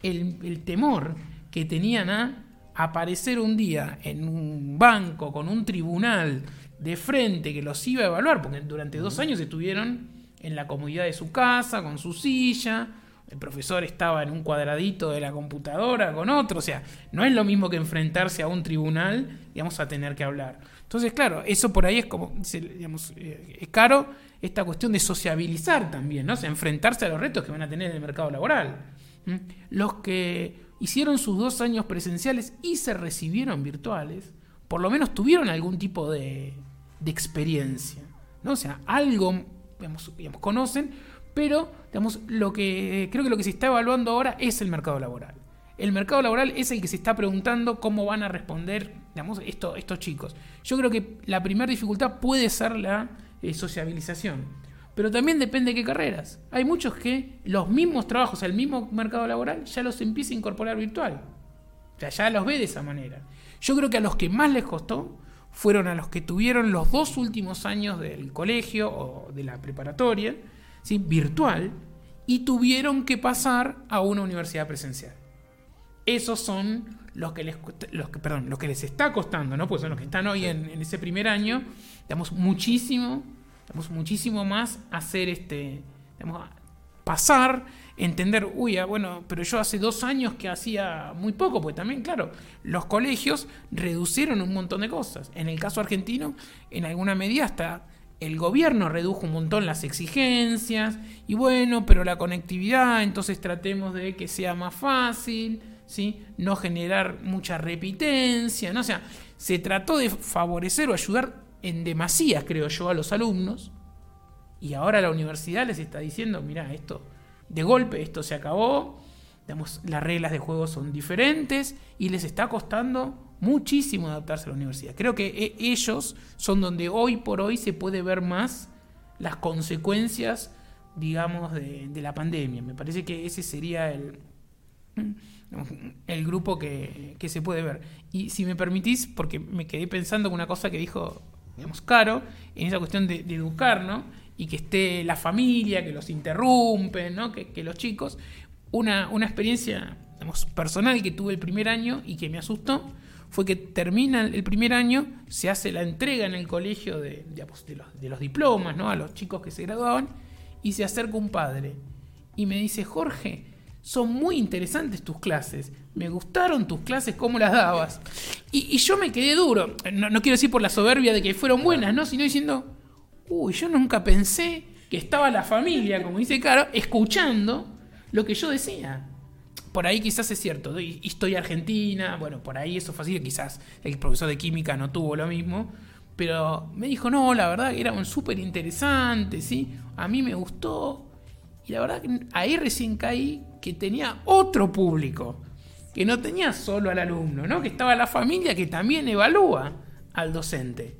El, el, temor que tenían a aparecer un día en un banco con un tribunal de frente que los iba a evaluar, porque durante dos años estuvieron en la comodidad de su casa, con su silla, el profesor estaba en un cuadradito de la computadora con otro, o sea, no es lo mismo que enfrentarse a un tribunal, digamos, a tener que hablar. Entonces, claro, eso por ahí es como, digamos, eh, es caro esta cuestión de sociabilizar también, ¿no? O sea, enfrentarse a los retos que van a tener en el mercado laboral. Los que hicieron sus dos años presenciales y se recibieron virtuales, por lo menos tuvieron algún tipo de, de experiencia. ¿no? O sea, algo digamos, conocen, pero digamos, lo que, creo que lo que se está evaluando ahora es el mercado laboral. El mercado laboral es el que se está preguntando cómo van a responder digamos, esto, estos chicos. Yo creo que la primera dificultad puede ser la eh, sociabilización. Pero también depende de qué carreras. Hay muchos que los mismos trabajos, el mismo mercado laboral, ya los empieza a incorporar virtual. O sea, ya los ve de esa manera. Yo creo que a los que más les costó fueron a los que tuvieron los dos últimos años del colegio o de la preparatoria, ¿sí? virtual, y tuvieron que pasar a una universidad presencial. Esos son los que les, los que, perdón, los que les está costando, ¿no? Pues son los que están hoy en, ese primer año, damos muchísimo, damos muchísimo más hacer este, digamos, pasar, entender, uy, ah, bueno, pero yo hace dos años que hacía muy poco, pues también, claro, los colegios reducieron un montón de cosas. En el caso argentino, en alguna medida hasta el gobierno redujo un montón las exigencias, y bueno, pero la conectividad, entonces tratemos de que sea más fácil no generar mucha repitencia, ¿no? O sea, se trató de favorecer o ayudar en demasía, creo yo, a los alumnos, y ahora la universidad les está diciendo, mira, esto, de golpe esto se acabó, digamos, las reglas de juego son diferentes y les está costando muchísimo adaptarse a la universidad. Creo que e, ellos son donde hoy por hoy se puede ver más las consecuencias, digamos, de la pandemia. Me parece que ese sería el, el grupo que, se puede ver. Y si me permitís, porque me quedé pensando con una cosa que dijo, digamos, Caro, en esa cuestión de, educar, ¿no? Y que esté la familia, que los interrumpen, ¿no? Que, los chicos. Una, una experiencia, digamos, personal que tuve el primer año y que me asustó fue que termina el primer año, se hace la entrega en el colegio de, de, los, de los diplomas, ¿no? A los chicos que se graduaban, y se acerca un padre y me dice, Jorge, son muy interesantes tus clases. Me gustaron tus clases, cómo las dabas. Y, yo me quedé duro. No, quiero decir por la soberbia de que fueron buenas, ¿no? Sino diciendo, uy, yo nunca pensé que estaba la familia, como dice Caro, escuchando lo que yo decía. Por ahí quizás es cierto, historia argentina, bueno, por ahí eso así, quizás el profesor de química no tuvo lo mismo, pero me dijo, no, la verdad que era súper interesante, ¿sí? A mí me gustó. Y la verdad que ahí recién caí que tenía otro público, que no tenía solo al alumno, ¿no? que estaba la familia que también evalúa al docente.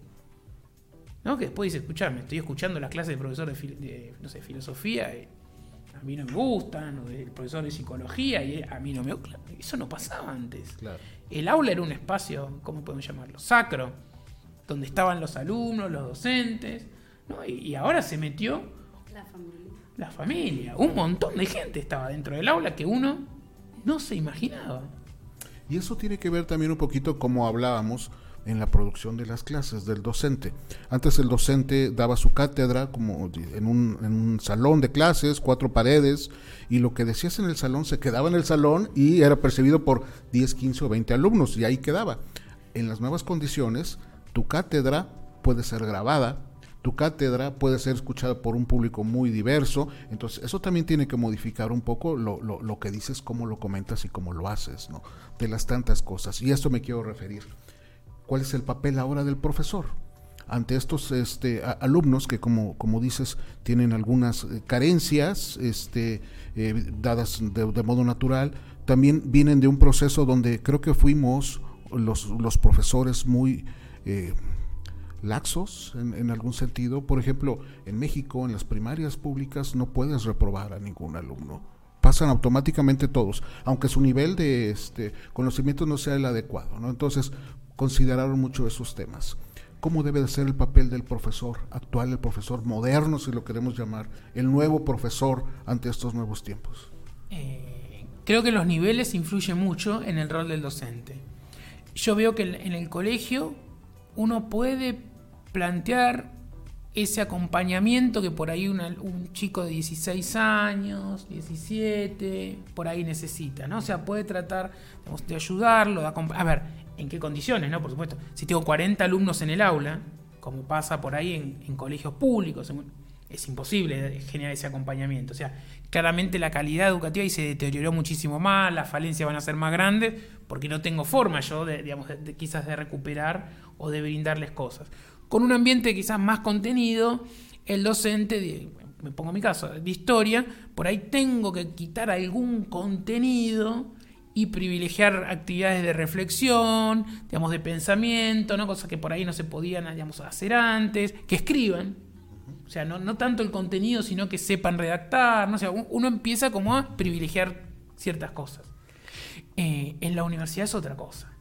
¿no? Que después dice, escuchame, estoy escuchando las clases de profesor de, no sé, filosofía, y a mí no me gustan, o del profesor de psicología, y a mí no me gustan. Eso no pasaba antes. El aula era un espacio, ¿cómo podemos llamarlo? Sacro, donde estaban los alumnos, los docentes, ¿no? y ahora se metió la familia la familia. Un montón de gente estaba dentro del aula que uno no se imaginaba. Y eso tiene que ver también un poquito como hablábamos en la producción de las clases del docente. Antes el docente daba su cátedra como en un, en un, salón de clases, cuatro paredes, y lo que decías en el salón se quedaba en el salón y era percibido por 10, 15 o 20 alumnos, y ahí quedaba. En las nuevas condiciones, tu cátedra puede ser grabada, tu cátedra puede ser escuchada por un público muy diverso, entonces eso también tiene que modificar un poco lo, lo, que dices, cómo lo comentas y cómo lo haces, ¿no? De las tantas cosas. Y a esto me quiero referir. ¿Cuál es el papel ahora del profesor? ante estos este, alumnos que como, como dices tienen algunas eh, carencias este, eh, dadas de, modo natural, también vienen de un proceso donde creo que fuimos los, los profesores muy eh, laxos en, algún sentido. Por ejemplo, en México, en las primarias públicas, no puedes reprobar a ningún alumno. Pasan automáticamente todos, aunque su nivel de este, conocimiento no sea el adecuado. ¿no? Entonces, consideraron mucho esos temas. ¿Cómo debe de ser el papel del profesor actual, el profesor moderno, si lo queremos llamar, el nuevo profesor ante estos nuevos tiempos? Eh, creo que los niveles influyen mucho en el rol del docente. Yo veo que en el colegio uno puede plantear ese acompañamiento que por ahí un chico de 16 años, 17, por ahí necesita, ¿no? O sea, puede tratar de ayudarlo, de a ver, ¿en qué condiciones, no? Por supuesto, si tengo 40 alumnos en el aula, como pasa por ahí en, colegios públicos, es imposible generar ese acompañamiento. O sea, claramente la calidad educativa ahí se deterioró muchísimo más, las falencias van a ser más grandes, porque no tengo forma yo, de, digamos, de, quizás de recuperar o de brindarles cosas. Con un ambiente quizás más contenido, el docente, me pongo mi caso, de historia, por ahí tengo que quitar algún contenido y privilegiar actividades de reflexión, digamos, de pensamiento, cosas que por ahí no se podían hacer antes, que escriban. O sea, no, no tanto el contenido, sino que sepan redactar. ¿no? O uno empieza como a privilegiar ciertas cosas. Eh, en la universidad es otra cosa.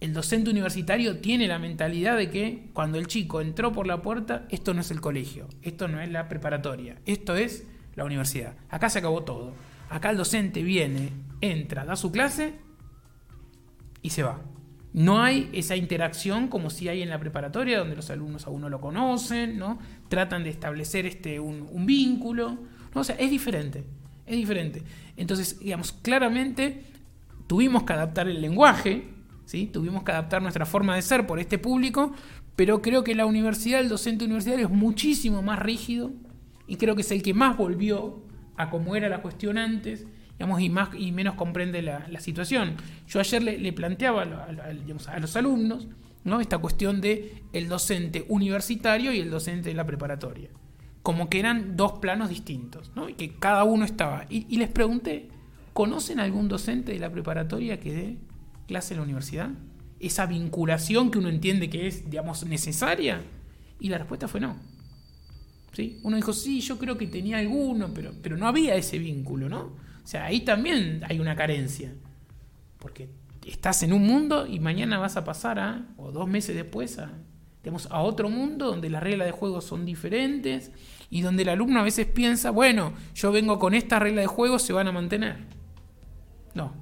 El docente universitario tiene la mentalidad de que cuando el chico entró por la puerta, esto no es el colegio, esto no es la preparatoria, esto es la universidad. Acá se acabó todo. Acá el docente viene, entra, da su clase y se va. No hay esa interacción como si hay en la preparatoria, donde los alumnos a uno lo conocen, ¿no? Tratan de establecer este, un, vínculo. ¿no? O sea, es diferente. Es diferente. Entonces, digamos, claramente tuvimos que adaptar el lenguaje, Tuvimos que adaptar nuestra forma de ser por este público, pero creo que la universidad, el docente universitario es muchísimo más rígido y creo que es el que más volvió a cómo era la cuestión antes, y, más, y menos comprende la, situación. Yo ayer le, planteaba a, los alumnos ¿no? esta cuestión de el docente universitario y el docente de la preparatoria. Como que eran dos planos distintos, ¿no? y que cada uno estaba. Y, les pregunté, ¿conocen algún docente de la preparatoria que dé clase en la universidad? Esa vinculación que uno entiende que es, digamos, necesaria. Y la respuesta fue no. Uno dijo, sí, yo creo que tenía alguno, pero, pero no había ese vínculo, ¿no? O sea, ahí también hay una carencia. Porque estás en un mundo y mañana vas a pasar a, o dos meses después, a, digamos, a otro mundo donde las reglas de juego son diferentes y donde el alumno a veces piensa, bueno, yo vengo con esta regla de juego, se van a mantener. No,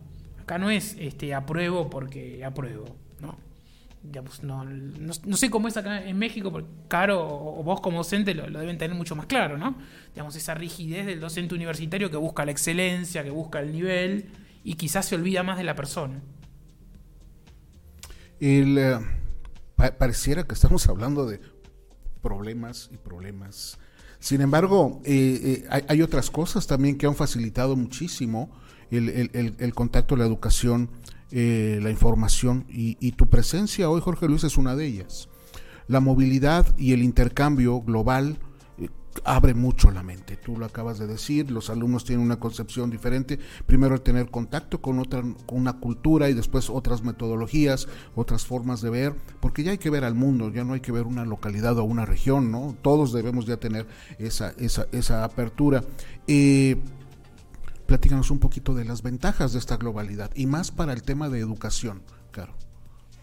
acá no es este apruebo porque apruebo, ¿no? no, no, sé cómo es acá en México, porque Caro o, vos como docente lo, deben tener mucho más claro, ¿no? Digamos, esa rigidez del docente universitario que busca la excelencia, que busca el nivel y quizás se olvida más de la persona. Eh, pareciera que estamos hablando de problemas y problemas. Sin embargo, eh, eh, hay, otras cosas también que han facilitado muchísimo el, el, el contacto, la educación eh, la información y, tu presencia hoy, Jorge Luis, es una de ellas. La movilidad y el intercambio global eh, abre mucho la mente. Tú lo acabas de decir, los alumnos tienen una concepción diferente. Primero el tener contacto con otra, con una cultura y después otras metodologías, otras formas de ver, porque ya hay que ver al mundo, ya no hay que ver una localidad o una región, ¿no? Todos debemos ya tener esa, esa, esa apertura. Eh, platícanos un poquito de las ventajas de esta globalidad y más para el tema de educación, Caro.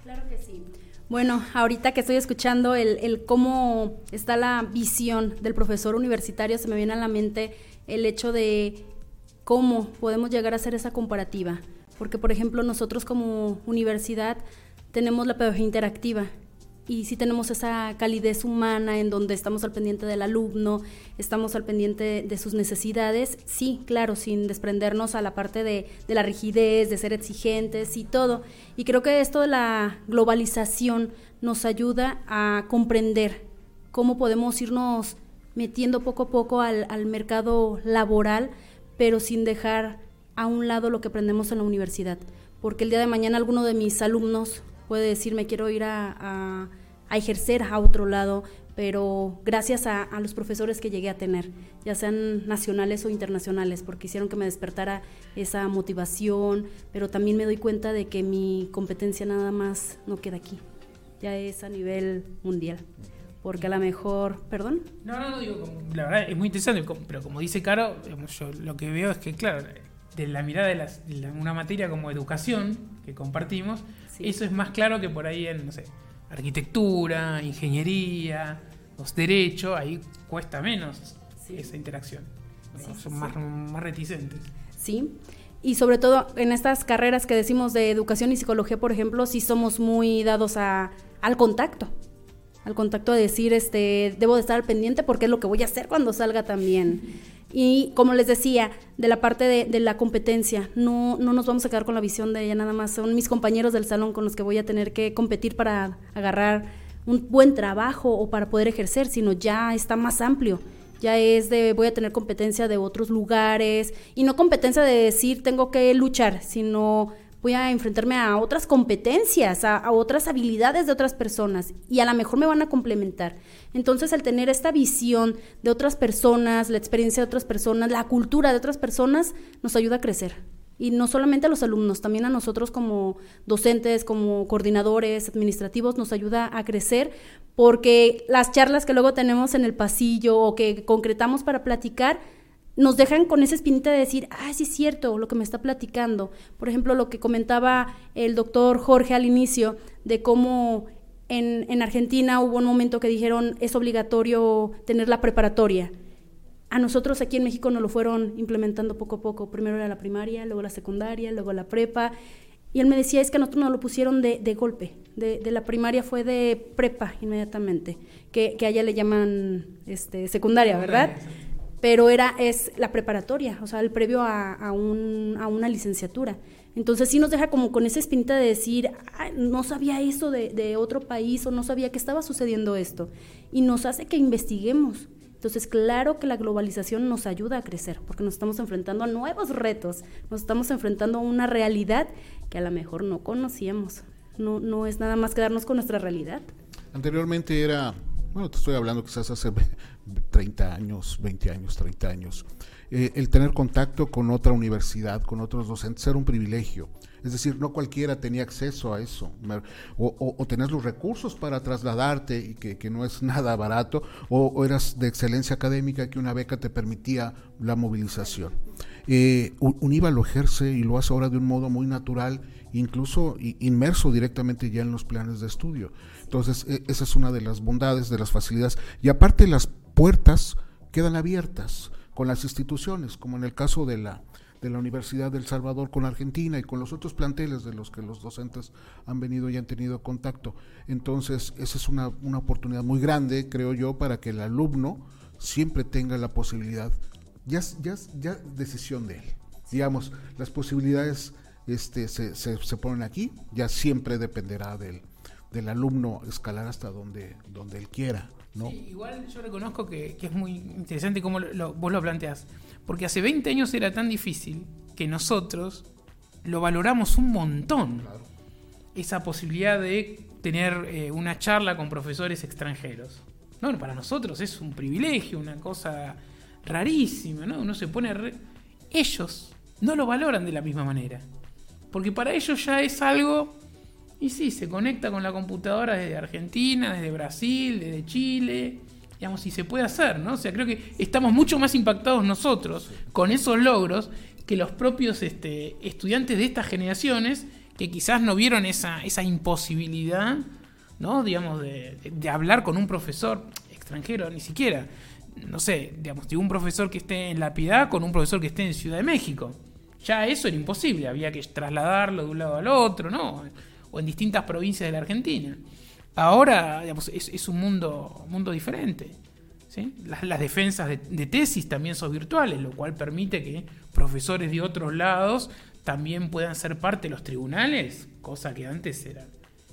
Claro que sí. Bueno, ahorita que estoy escuchando el, cómo está la visión del profesor universitario, se me viene a la mente el hecho de cómo podemos llegar a hacer esa comparativa. Porque, por ejemplo, nosotros como universidad tenemos la pedagogía interactiva y sí tenemos esa calidez humana en donde estamos al pendiente del alumno, estamos al pendiente de, sus necesidades, sí, claro, sin desprendernos a la parte de, la rigidez, de ser exigentes y todo. Y creo que esto de la globalización nos ayuda a comprender cómo podemos irnos metiendo poco a poco al, mercado laboral, pero sin dejar a un lado lo que aprendemos en la universidad. Porque el día de mañana alguno de mis alumnos puede decir, me quiero ir a, ejercer a otro lado, pero gracias a, los profesores que llegué a tener, ya sean nacionales o internacionales, porque hicieron que me despertara esa motivación, pero también me doy cuenta de que mi competencia nada más no queda aquí, ya es a nivel mundial. Porque a lo mejor, perdón. No, no, no, digo, la verdad es muy interesante, pero como dice Caro, yo lo que veo es que, claro, de la mirada de, las, una materia como educación que compartimos, eso es más claro que por ahí en, no sé, arquitectura, ingeniería, los derechos, ahí cuesta menos esa interacción. Son más, más reticentes. Sí. Y sobre todo en estas carreras que decimos de educación y psicología, por ejemplo, sí somos muy dados a, al contacto al contacto de decir, este, debo de estar pendiente porque es lo que voy a hacer cuando salga también. Y como les decía, de la parte de, la competencia, no, no nos vamos a quedar con la visión de ella nada más, son mis compañeros del salón con los que voy a tener que competir para agarrar un buen trabajo o para poder ejercer, sino ya está más amplio, ya es de voy a tener competencia de otros lugares y no competencia de decir tengo que luchar, sino voy a enfrentarme a otras competencias, a, otras habilidades de otras personas y a lo mejor me van a complementar. Entonces, el tener esta visión de otras personas, la experiencia de otras personas, la cultura de otras personas, nos ayuda a crecer. Y no solamente a los alumnos, también a nosotros como docentes, como coordinadores administrativos, nos ayuda a crecer porque las charlas que luego tenemos en el pasillo o que concretamos para platicar, nos dejan con esa espinita de decir, ah, sí es cierto, lo que me está platicando. Por ejemplo, lo que comentaba el doctor Jorge al inicio, de cómo en, en Argentina hubo un momento que dijeron, es obligatorio tener la preparatoria. A nosotros aquí en México nos lo fueron implementando poco a poco. Primero era la primaria, luego la secundaria, luego la prepa. Y él me decía, es que a nosotros nos lo pusieron de, de golpe. De, de, la primaria fue de prepa inmediatamente, que, que allá le llaman este, secundaria, ¿verdad? Pero era, es la preparatoria, o sea, el previo a, un, a una licenciatura. Entonces sí nos deja como con esa espinita de decir, no sabía eso de, de, otro país o no sabía que estaba sucediendo esto. Y nos hace que investiguemos. Entonces, claro que la globalización nos ayuda a crecer, porque nos estamos enfrentando a nuevos retos, nos estamos enfrentando a una realidad que a lo mejor no conocíamos. No, no es nada más quedarnos con nuestra realidad. Anteriormente era bueno, te estoy hablando quizás hace 30 años, 20 años, 30 años, eh, el tener contacto con otra universidad, con otros docentes, era un privilegio. Es decir, no cualquiera tenía acceso a eso, o, tener los recursos para trasladarte, y que, no es nada barato, o, eras de excelencia académica que una beca te permitía la movilización. Eh, Univa lo ejerce y lo hace ahora de un modo muy natural, incluso inmerso directamente ya en los planes de estudio. Entonces, e, esa es una de las bondades, de las facilidades. Y aparte, las puertas quedan abiertas con las instituciones, como en el caso de la, de la Universidad del Salvador con Argentina y con los otros planteles de los que los docentes han venido y han tenido contacto. Entonces, esa es una, una oportunidad muy grande, creo yo, para que el alumno siempre tenga la posibilidad, ya, ya, ya decisión de él. Digamos, las posibilidades este, se, se, se ponen aquí, ya siempre dependerá de él del alumno escalar hasta donde, donde él quiera. ¿No? igual yo reconozco que, es muy interesante cómo lo, vos lo planteás, porque hace 20 años era tan difícil que nosotros lo valoramos un montón. Esa posibilidad de tener eh, una charla con profesores extranjeros. No, para nosotros es un privilegio, una cosa rarísima, ¿no? Uno se pone... Ellos no lo valoran de la misma manera. Porque para ellos ya es algo y sí, se conecta con la computadora desde Argentina, desde Brasil, desde Chile. Digamos, y se puede hacer, ¿no? O sea, creo que estamos mucho más impactados nosotros con esos logros que los propios este, estudiantes de estas generaciones que quizás no vieron esa, esa imposibilidad, ¿no? Digamos, de, de, hablar con un profesor extranjero, ni siquiera, no sé, digamos, de un profesor que esté en La Piedad con un profesor que esté en Ciudad de México. Ya eso era imposible, había que trasladarlo de un lado al otro, ¿no? O en distintas provincias de la Argentina. Ahora digamos, es, un mundo, mundo diferente. Las, defensas de, tesis también son virtuales, lo cual permite que profesores de otros lados también puedan ser parte de los tribunales, cosa que antes era,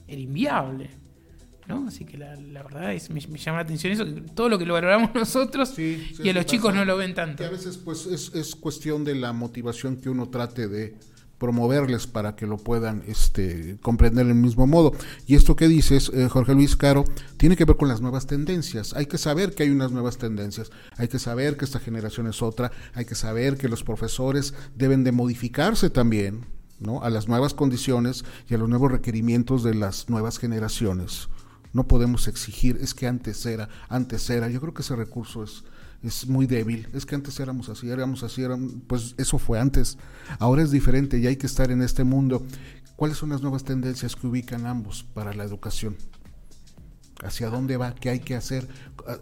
era inviable. ¿no? Así que la, verdad es, me, llama la atención eso, todo lo que lo valoramos nosotros y a los chicos no lo ven tanto. a veces pues es, es cuestión de la motivación que uno trate de promoverles para que lo puedan este, comprender el mismo modo. Y esto que dices, eh, Jorge Luis Caro, tiene que ver con las nuevas tendencias. Hay que saber que hay unas nuevas tendencias, hay que saber que esta generación es otra, hay que saber que los profesores deben de modificarse también ¿no? a las nuevas condiciones y a los nuevos requerimientos de las nuevas generaciones. No podemos exigir, es que antes era, antes era. Yo creo que ese recurso es, es muy débil. Es que antes éramos así, éramos así, pues eso fue antes. Ahora es diferente y hay que estar en este mundo. ¿Cuáles son las nuevas tendencias que ubican ambos para la educación? ¿Hacia dónde va? ¿Qué hay que hacer?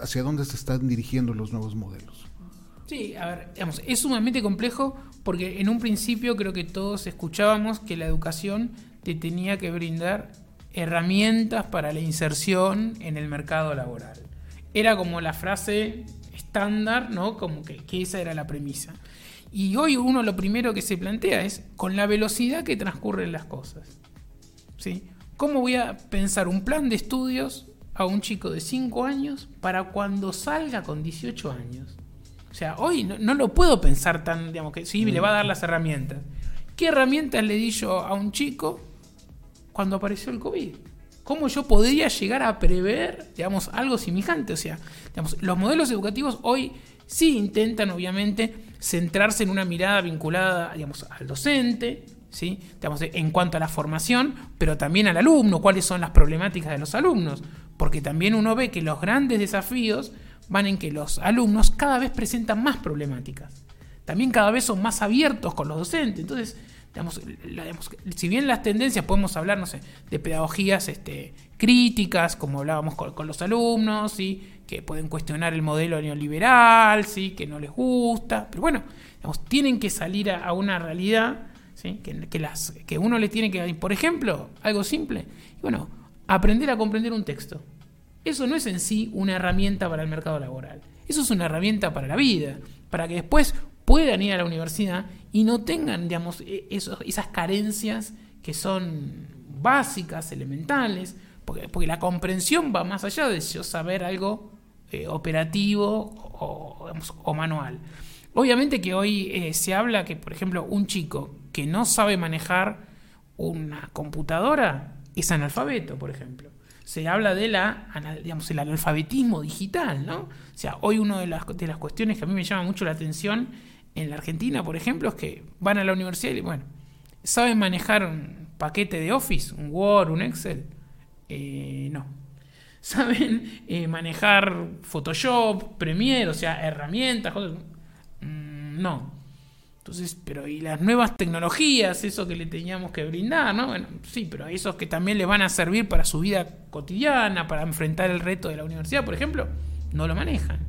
¿Hacia dónde se están dirigiendo los nuevos modelos? Sí, a ver, digamos, es sumamente complejo porque en un principio creo que todos escuchábamos que la educación te tenía que brindar herramientas para la inserción en el mercado laboral. Era como la frase estándar, ¿no? Como que, esa era la premisa. Y hoy uno lo primero que se plantea es con la velocidad que transcurren las cosas. ¿sí? ¿Cómo voy a pensar un plan de estudios a un chico de 5 años para cuando salga con 18 años? O sea, hoy no, lo puedo pensar tan, digamos, que sí, le va a dar las herramientas. ¿Qué herramientas le di yo a un chico cuando apareció el COVID? ¿Cómo yo podría llegar a prever, digamos, algo semejante? O sea, digamos, los modelos educativos hoy sí intentan, obviamente, centrarse en una mirada vinculada, digamos, al docente, ¿sí? Digamos, en cuanto a la formación, pero también al alumno, cuáles son las problemáticas de los alumnos, porque también uno ve que los grandes desafíos van en que los alumnos cada vez presentan más problemáticas. También cada vez son más abiertos con los docentes. Entonces, digamos, si bien las tendencias podemos hablar, no sé, de pedagogías este, críticas, como hablábamos con, los alumnos, ¿sí? que pueden cuestionar el modelo neoliberal, ¿sí? que no les gusta, pero bueno, tienen que salir a, una realidad ¿sí? que, las, que uno le tiene que, por ejemplo, algo simple, bueno, aprender a comprender un texto. Eso no es en sí una herramienta para el mercado laboral. Eso es una herramienta para la vida, para que después puedan ir a la universidad y no tengan, digamos, e-, esas carencias que son básicas, elementales, porque, la comprensión va más allá de yo saber algo eh, operativo o, manual. Obviamente que hoy eh, se habla que, por ejemplo, un chico que no sabe manejar una computadora es analfabeto, por ejemplo se habla de la, digamos, el analfabetismo digital, ¿no? O sea, hoy una de las, de las cuestiones que a mí me llama mucho la atención en la Argentina, por ejemplo, es que van a la universidad y, bueno, ¿saben manejar un paquete de Office, un Word, un Excel? Eh, no. ¿Saben eh, manejar Photoshop, Premiere, o sea, herramientas? Mm, no. Entonces, pero y las nuevas tecnologías, eso que le teníamos que brindar, ¿no? Bueno, sí, pero esos que también le van a servir para su vida cotidiana, para enfrentar el reto de la universidad, por ejemplo, no lo manejan.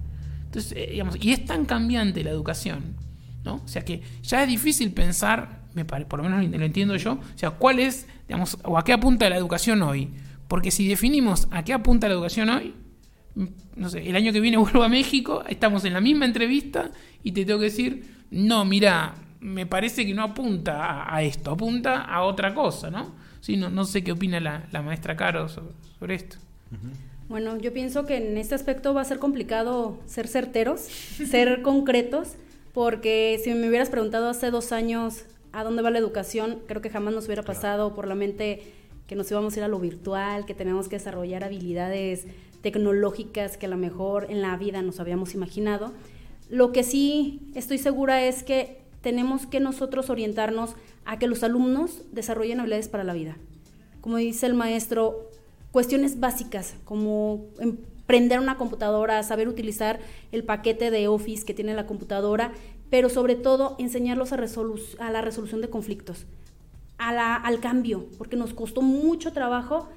Entonces, eh, digamos, y es tan cambiante la educación, ¿no? O sea que ya es difícil pensar, me parece, por lo menos lo entiendo yo, o sea, cuál es, digamos, o a qué apunta la educación hoy. Porque si definimos a qué apunta la educación hoy, no sé, el año que viene vuelvo a México, estamos en la misma entrevista y te tengo que decir, no, mira, me parece que no apunta a, esto, apunta a otra cosa, ¿no? Sí, no, no sé qué opina la, maestra Caro sobre, esto. Bueno, yo pienso que en este aspecto va a ser complicado ser certeros, ser concretos, porque si me hubieras preguntado hace dos años a dónde va la educación, creo que jamás nos hubiera pasado por la mente que nos íbamos a ir a lo virtual, que tenemos que desarrollar habilidades tecnológicas que a lo mejor en la vida nos habíamos imaginado. Lo que sí estoy segura es que tenemos que nosotros orientarnos a que los alumnos desarrollen habilidades para la vida. Como dice el maestro, cuestiones básicas como prender una computadora, saber utilizar el paquete de Office que tiene la computadora, pero sobre todo enseñarlos a, a la resolución de conflictos, al cambio, porque nos costó mucho trabajo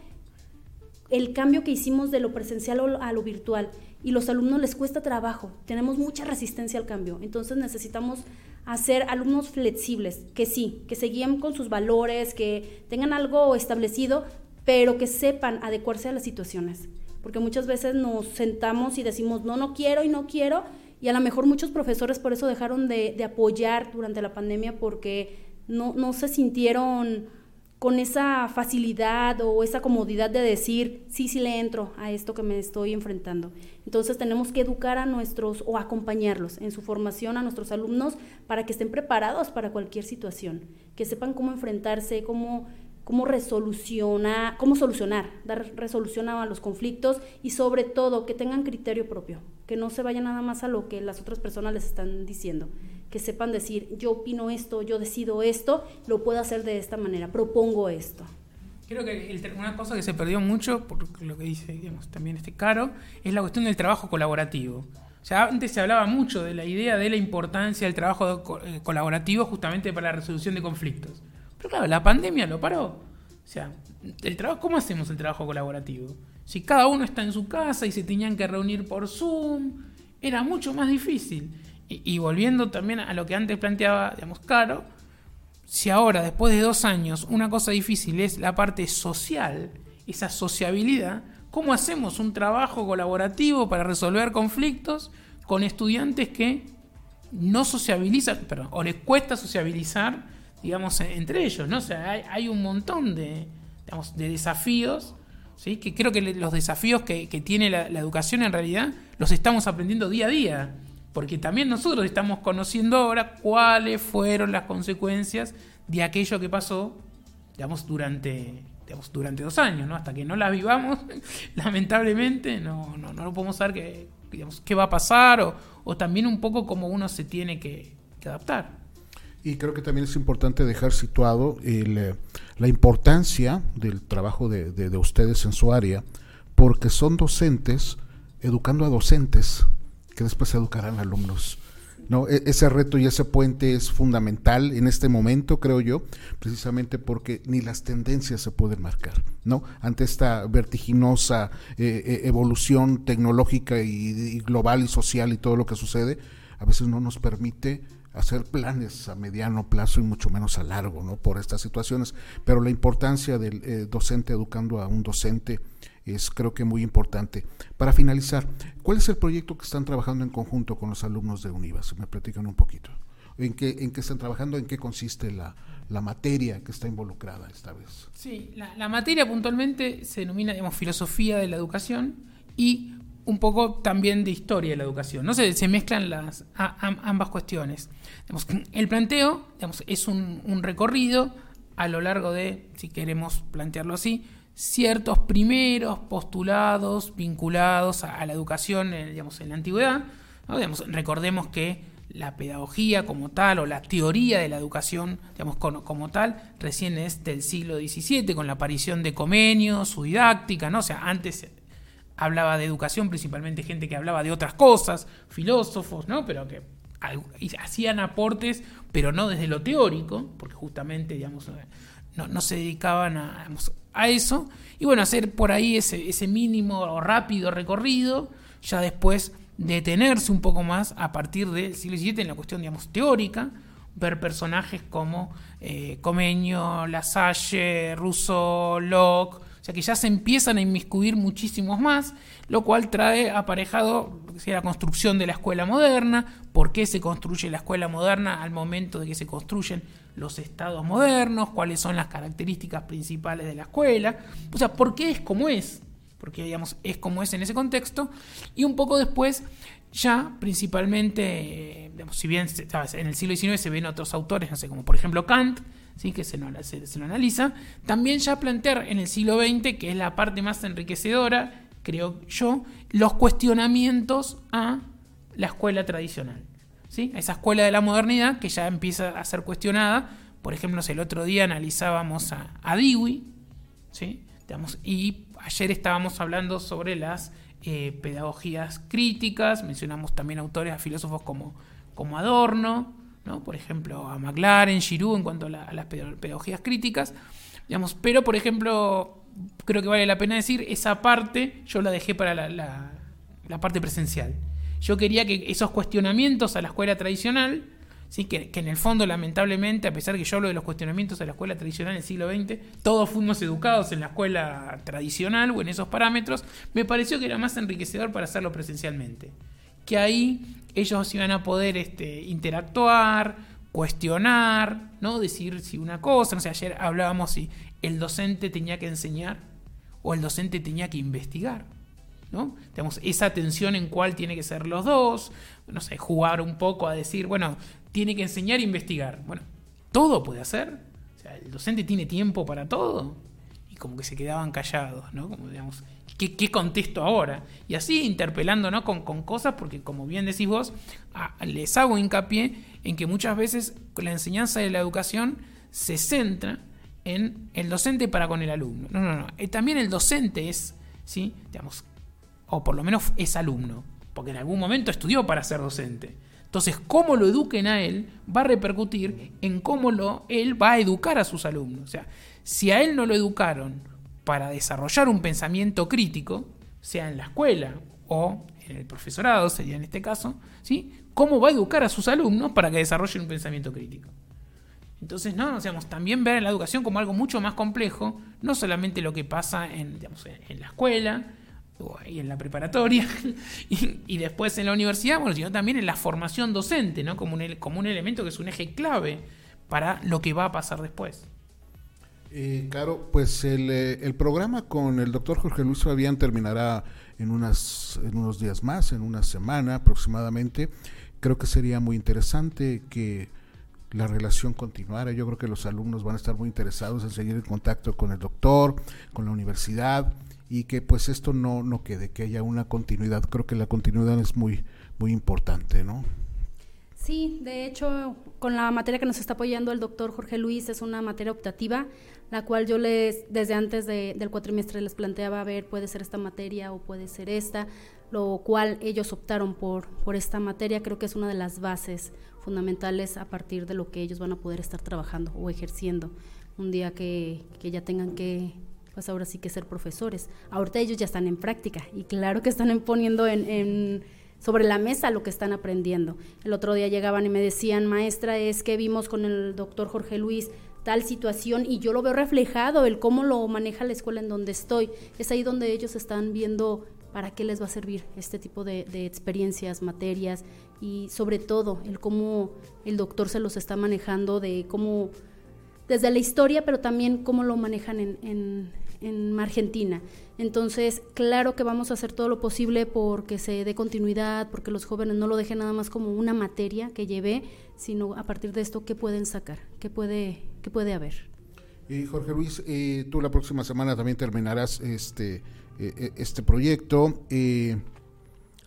el cambio que hicimos de lo presencial a lo virtual y los alumnos les cuesta trabajo, tenemos mucha resistencia al cambio, entonces necesitamos hacer alumnos flexibles, que sí, que se guíen con sus valores, que tengan algo establecido, pero que sepan adecuarse a las situaciones, porque muchas veces nos sentamos y decimos, no, no quiero y no quiero, y a lo mejor muchos profesores por eso dejaron de, de apoyar durante la pandemia porque no, no se sintieron con esa facilidad o esa comodidad de decir, sí, sí le entro a esto que me estoy enfrentando. Entonces tenemos que educar a nuestros o acompañarlos en su formación a nuestros alumnos para que estén preparados para cualquier situación, que sepan cómo enfrentarse, cómo cómo resoluciona, cómo solucionar, dar resolución a los conflictos y sobre todo que tengan criterio propio, que no se vayan nada más a lo que las otras personas les están diciendo, que sepan decir, yo opino esto, yo decido esto, lo puedo hacer de esta manera, propongo esto. Creo que una cosa que se perdió mucho, por lo que dice también este Caro, es la cuestión del trabajo colaborativo. O sea, antes se hablaba mucho de la idea de la importancia del trabajo eh, colaborativo justamente para la resolución de conflictos. Claro, la pandemia lo paró. O sea, el trabajo, ¿cómo hacemos el trabajo colaborativo? Si cada uno está en su casa y se tenían que reunir por Zoom, era mucho más difícil. Y, volviendo también a lo que antes planteaba, digamos, Caro, si ahora, después de dos años, una cosa difícil es la parte social, esa sociabilidad, ¿cómo hacemos un trabajo colaborativo para resolver conflictos con estudiantes que no sociabilizan, perdón, o les cuesta sociabilizar, digamos, entre ellos, ¿no? O sea, hay, un montón de, de desafíos ¿sí? que creo que los desafíos que, tiene la, educación en realidad los estamos aprendiendo día a día, porque también nosotros estamos conociendo ahora cuáles fueron las consecuencias de aquello que pasó, digamos, durante, durante dos años, ¿no? Hasta que no las vivamos, lamentablemente, no, no, no podemos saber qué, digamos, qué va a pasar o, o también un poco cómo uno se tiene que, adaptar. Y creo que también es importante dejar situado el, la importancia del trabajo de, de, ustedes en su área, porque son docentes educando a docentes que después educarán alumnos. ¿no? E, ese reto y ese puente es fundamental en este momento, creo yo, precisamente porque ni las tendencias se pueden marcar, ¿no? Ante esta vertiginosa eh, eh, evolución tecnológica y, global y social y todo lo que sucede, a veces no nos permite hacer planes a mediano plazo y mucho menos a largo, ¿no? Por estas situaciones. Pero la importancia del eh, docente educando a un docente es creo que muy importante. Para finalizar, ¿cuál es el proyecto que están trabajando en conjunto con los alumnos de UNIVA? Si me platican un poquito. ¿En qué, en qué están trabajando? ¿En qué consiste la, la materia que está involucrada esta vez? Sí, la, la materia puntualmente se denomina, digamos, filosofía de la educación y un poco también de historia de la educación. No sé, se mezclan las, ambas cuestiones. el planteo es un, recorrido a lo largo de, si queremos plantearlo así, ciertos primeros postulados vinculados a, la educación digamos, en la antigüedad. recordemos que la pedagogía como tal o la teoría de la educación digamos, como, tal recién es del siglo XVII con la aparición de Comenio, su didáctica, ¿no? o sea, antes hablaba de educación, principalmente gente que hablaba de otras cosas, filósofos, ¿no? Pero que hacían aportes, pero no desde lo teórico, porque justamente, digamos, no, se dedicaban a, a, eso. Y bueno, hacer por ahí ese, ese mínimo o rápido recorrido, ya después detenerse un poco más a partir del siglo XVII en la cuestión, digamos, teórica, ver personajes como eh, Comenio, Lasalle, Rousseau, Locke, o sea que ya se empiezan a inmiscuir muchísimos más, lo cual trae aparejado la construcción de la escuela moderna, por qué se construye la escuela moderna al momento de que se construyen los estados modernos, cuáles son las características principales de la escuela, o sea, por qué es como es, porque digamos es como es en ese contexto, y un poco después ya principalmente, si bien en el siglo XIX se ven otros autores, no sé, como por ejemplo Kant, ¿sí? que se, se, lo analiza, también ya plantear en el siglo XX, que es la parte más enriquecedora, creo yo, los cuestionamientos a la escuela tradicional. ¿sí? A esa escuela de la modernidad que ya empieza a ser cuestionada. Por ejemplo, el otro día analizábamos a, a Dewey, ¿sí? y ayer estábamos hablando sobre las eh, pedagogías críticas, mencionamos también autores a filósofos como, como Adorno, ¿no? por ejemplo, a McLaren, Giroud en cuanto a, las pedagogías críticas, digamos, pero por ejemplo, creo que vale la pena decir, esa parte yo la dejé para la, parte presencial. Yo quería que esos cuestionamientos a la escuela tradicional, ¿sí? Que, que, en el fondo, lamentablemente, a pesar que yo hablo de los cuestionamientos a la escuela tradicional en el siglo XX, todos fuimos educados en la escuela tradicional o en esos parámetros, me pareció que era más enriquecedor para hacerlo presencialmente. Que ahí ellos iban a poder este, interactuar, cuestionar, ¿no? Decir si una cosa, no sé, ayer hablábamos si el docente tenía que enseñar o el docente tenía que investigar, ¿no? Tenemos esa tensión en cuál tiene que ser los dos, no sé, jugar un poco a decir, bueno, tiene que enseñar e investigar. Bueno, todo puede hacer. O sea, el docente tiene tiempo para todo. Y como que se quedaban callados, ¿no? Como digamos, ¿Qué, contesto ahora? Y así interpelando ¿no? con, cosas, porque como bien decís vos, les hago hincapié en que muchas veces la enseñanza de la educación se centra en el docente para con el alumno. No, no, no. Eh, también el docente es, ¿sí? Digamos, o por lo menos es alumno, porque en algún momento estudió para ser docente. Entonces, cómo lo eduquen a él va a repercutir en cómo lo, él va a educar a sus alumnos. O sea, si a él no lo educaron para desarrollar un pensamiento crítico, sea en la escuela o en el profesorado, sería en este caso, ¿sí? ¿Cómo va a educar a sus alumnos para que desarrollen un pensamiento crítico? Entonces, no, o también ver la educación como algo mucho más complejo, no solamente lo que pasa en, en la escuela y en la preparatoria y, después en la universidad, bueno, sino también en la formación docente, ¿no? Como un, como un elemento que es un eje clave para lo que va a pasar después. Eh, Caro, pues el, eh, el, programa con el doctor Jorge Luis Fabián terminará en, unas, en unos días más, en una semana aproximadamente. Creo que sería muy interesante que la relación continuara. Yo creo que los alumnos van a estar muy interesados en seguir en contacto con el doctor, con la universidad y que pues esto no, no quede, que haya una continuidad. Creo que la continuidad es muy, muy importante, ¿no? Sí, de hecho, con la materia que nos está apoyando el doctor Jorge Luis es una materia optativa, la cual yo les, desde antes del cuatrimestre les planteaba, a ver, puede ser esta materia o puede ser esta, lo cual ellos optaron por, por esta materia, creo que es una de las bases fundamentales a partir de lo que ellos van a poder estar trabajando o ejerciendo un día que, que ya tengan que, pues ahora sí que ser profesores. Ahorita ellos ya están en práctica y claro que están poniendo en, en sobre la mesa lo que están aprendiendo. El otro día llegaban y me decían, maestra, es que vimos con el doctor Jorge Luis tal situación y yo lo veo reflejado, el cómo lo maneja la escuela en donde estoy. Es ahí donde ellos están viendo para qué les va a servir este tipo de, experiencias, materias y sobre todo el cómo el doctor se los está manejando, de cómo, desde la historia, pero también cómo lo manejan en, en Argentina. Entonces, claro que vamos a hacer todo lo posible porque se dé continuidad, porque los jóvenes no lo dejen nada más como una materia que lleve, sino a partir de esto, ¿qué pueden sacar? ¿Qué puede, qué puede haber? Y Jorge Luis, eh, tú la próxima semana también terminarás este, eh, este proyecto. Eh,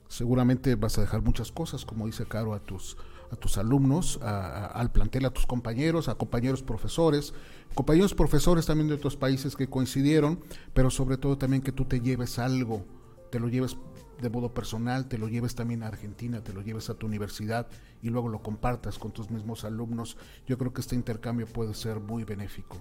seguramente vas a dejar muchas cosas, como dice Caro, a tus, a tus alumnos, al plantel, a tus compañeros, a compañeros profesores, compañeros profesores también de otros países que coincidieron, pero sobre todo también que tú te lleves algo, te lo lleves de modo personal, te lo lleves también a Argentina, te lo lleves a tu universidad y luego lo compartas con tus mismos alumnos. Yo creo que este intercambio puede ser muy benéfico.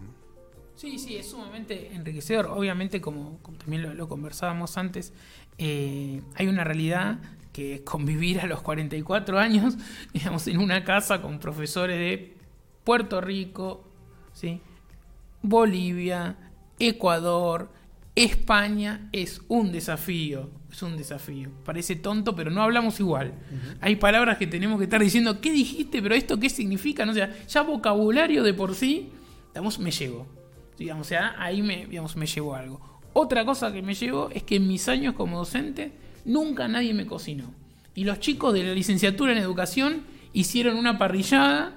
Sí, sí, es sumamente enriquecedor. Obviamente, como, también lo, conversábamos antes, eh, hay una realidad que convivir a los 44 años, digamos, en una casa con profesores de Puerto Rico, ¿sí? Bolivia, Ecuador, España, es un desafío. Es un desafío. Parece tonto, pero no hablamos igual. Hay palabras que tenemos que estar diciendo, ¿qué dijiste? Pero esto qué significa? No sea, ya vocabulario de por sí, digamos, me llegó. Digamos, o sea, ahí me, digamos, me llegó algo. Otra cosa que me llegó es que en mis años como docente nunca nadie me cocinó. Y los chicos de la licenciatura en educación hicieron una parrillada,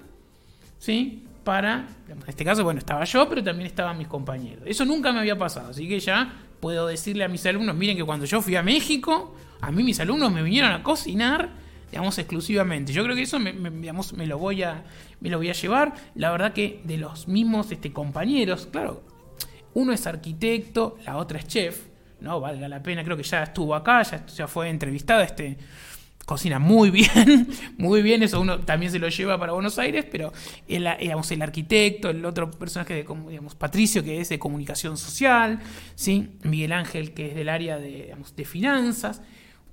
¿sí? Para, en este caso, bueno, estaba yo, pero también estaban mis compañeros. Eso nunca me había pasado, así que ya puedo decirle a mis alumnos, miren que cuando yo fui a México, a mí mis alumnos me vinieron a cocinar, digamos, exclusivamente. Yo creo que eso me, digamos, me, lo voy a, me lo voy a llevar. La verdad que de los mismos este, compañeros, claro, uno es arquitecto, la otra es chef, no valga la pena, creo que ya estuvo acá, ya, fue entrevistada, este cocina muy bien, muy bien, eso uno también se lo lleva para Buenos Aires, pero el, digamos, el arquitecto, el otro personaje, de, digamos, Patricio, que es de comunicación social, ¿sí? Miguel Ángel, que es del área de, de finanzas,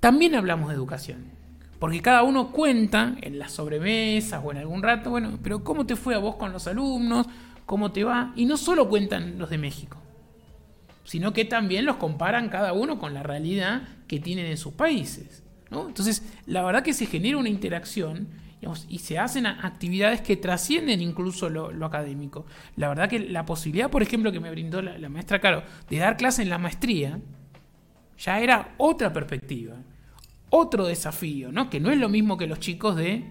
también hablamos de educación. Porque cada uno cuenta en las sobremesas o en algún rato, bueno, pero ¿cómo te fue a vos con los alumnos? ¿Cómo te va? Y no solo cuentan los de México, sino que también los comparan cada uno con la realidad que tienen en sus países. Entonces, la verdad que se genera una interacción y se hacen actividades que trascienden incluso lo, académico. La verdad que la posibilidad, por ejemplo, que me brindó la, maestra Caro de dar clase en la maestría, ya era otra perspectiva, otro desafío, ¿no? que no es lo mismo que los chicos de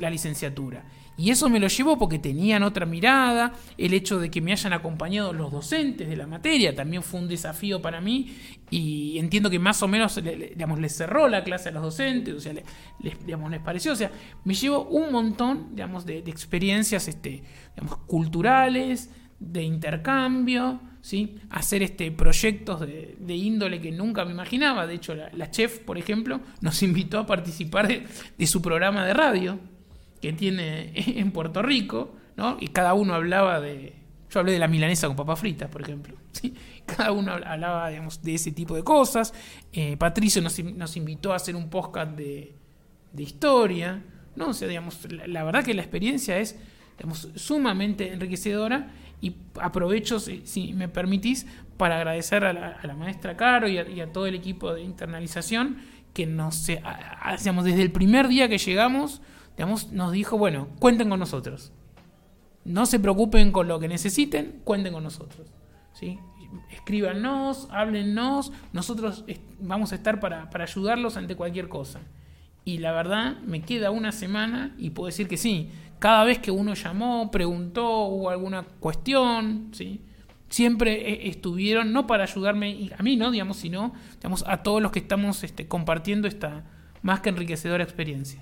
la licenciatura. Y eso me lo llevo porque tenían otra mirada, el hecho de que me hayan acompañado los docentes de la materia también fue un desafío para mí y entiendo que más o menos digamos, les cerró la clase a los docentes, o sea, les, digamos, les pareció, o sea, me llevo un montón digamos, de, experiencias este, digamos, culturales, de intercambio, ¿sí? hacer este, proyectos de, índole que nunca me imaginaba. De hecho, la, chef, por ejemplo, nos invitó a participar de su programa de radio que tiene en Puerto Rico, ¿no? Y cada uno hablaba de... Yo hablé de la milanesa con papas fritas, por ejemplo. Cada uno hablaba, de ese tipo de cosas. Eh, Patricio nos, nos, invitó a hacer un podcast de, de historia, ¿no? O digamos, la, verdad que la experiencia es, sumamente enriquecedora y aprovecho, si, me permitís, para agradecer a la, maestra Caro y a, todo el equipo de internalización que nos, digamos, desde el primer día que llegamos, digamos, nos dijo, bueno, cuenten con nosotros. no se preocupen con lo que necesiten, cuenten con nosotros. ¿sí? Escríbanos, háblennos, nosotros vamos a estar para, para ayudarlos ante cualquier cosa. Y la verdad, me queda una semana y puedo decir que sí. Cada vez que uno llamó, preguntó, hubo alguna cuestión, ¿sí? siempre eh, estuvieron, no para ayudarme a mí, ¿no? Digamos, sino digamos, a todos los que estamos este, compartiendo esta más que enriquecedora experiencia.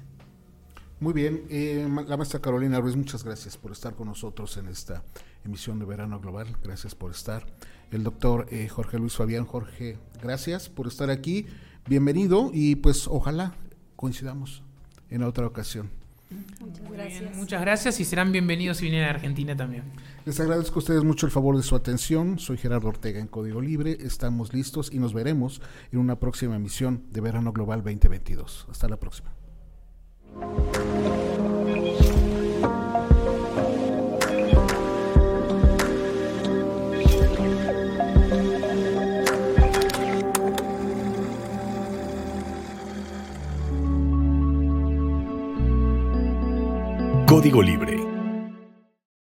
Muy bien, eh, la maestra Carolina Ruiz, muchas gracias por estar con nosotros en esta emisión de Verano Global, gracias por estar. El doctor eh, Jorge Luis Fabián, Jorge, gracias por estar aquí, bienvenido y pues ojalá coincidamos en otra ocasión. Muchas gracias. muchas gracias y serán bienvenidos si vienen a Argentina también. Les agradezco a ustedes mucho el favor de su atención. Soy Gerardo Ortega en Código Libre. Estamos listos y nos veremos en una próxima emisión de Verano Global 2022. Hasta la próxima. Código Libre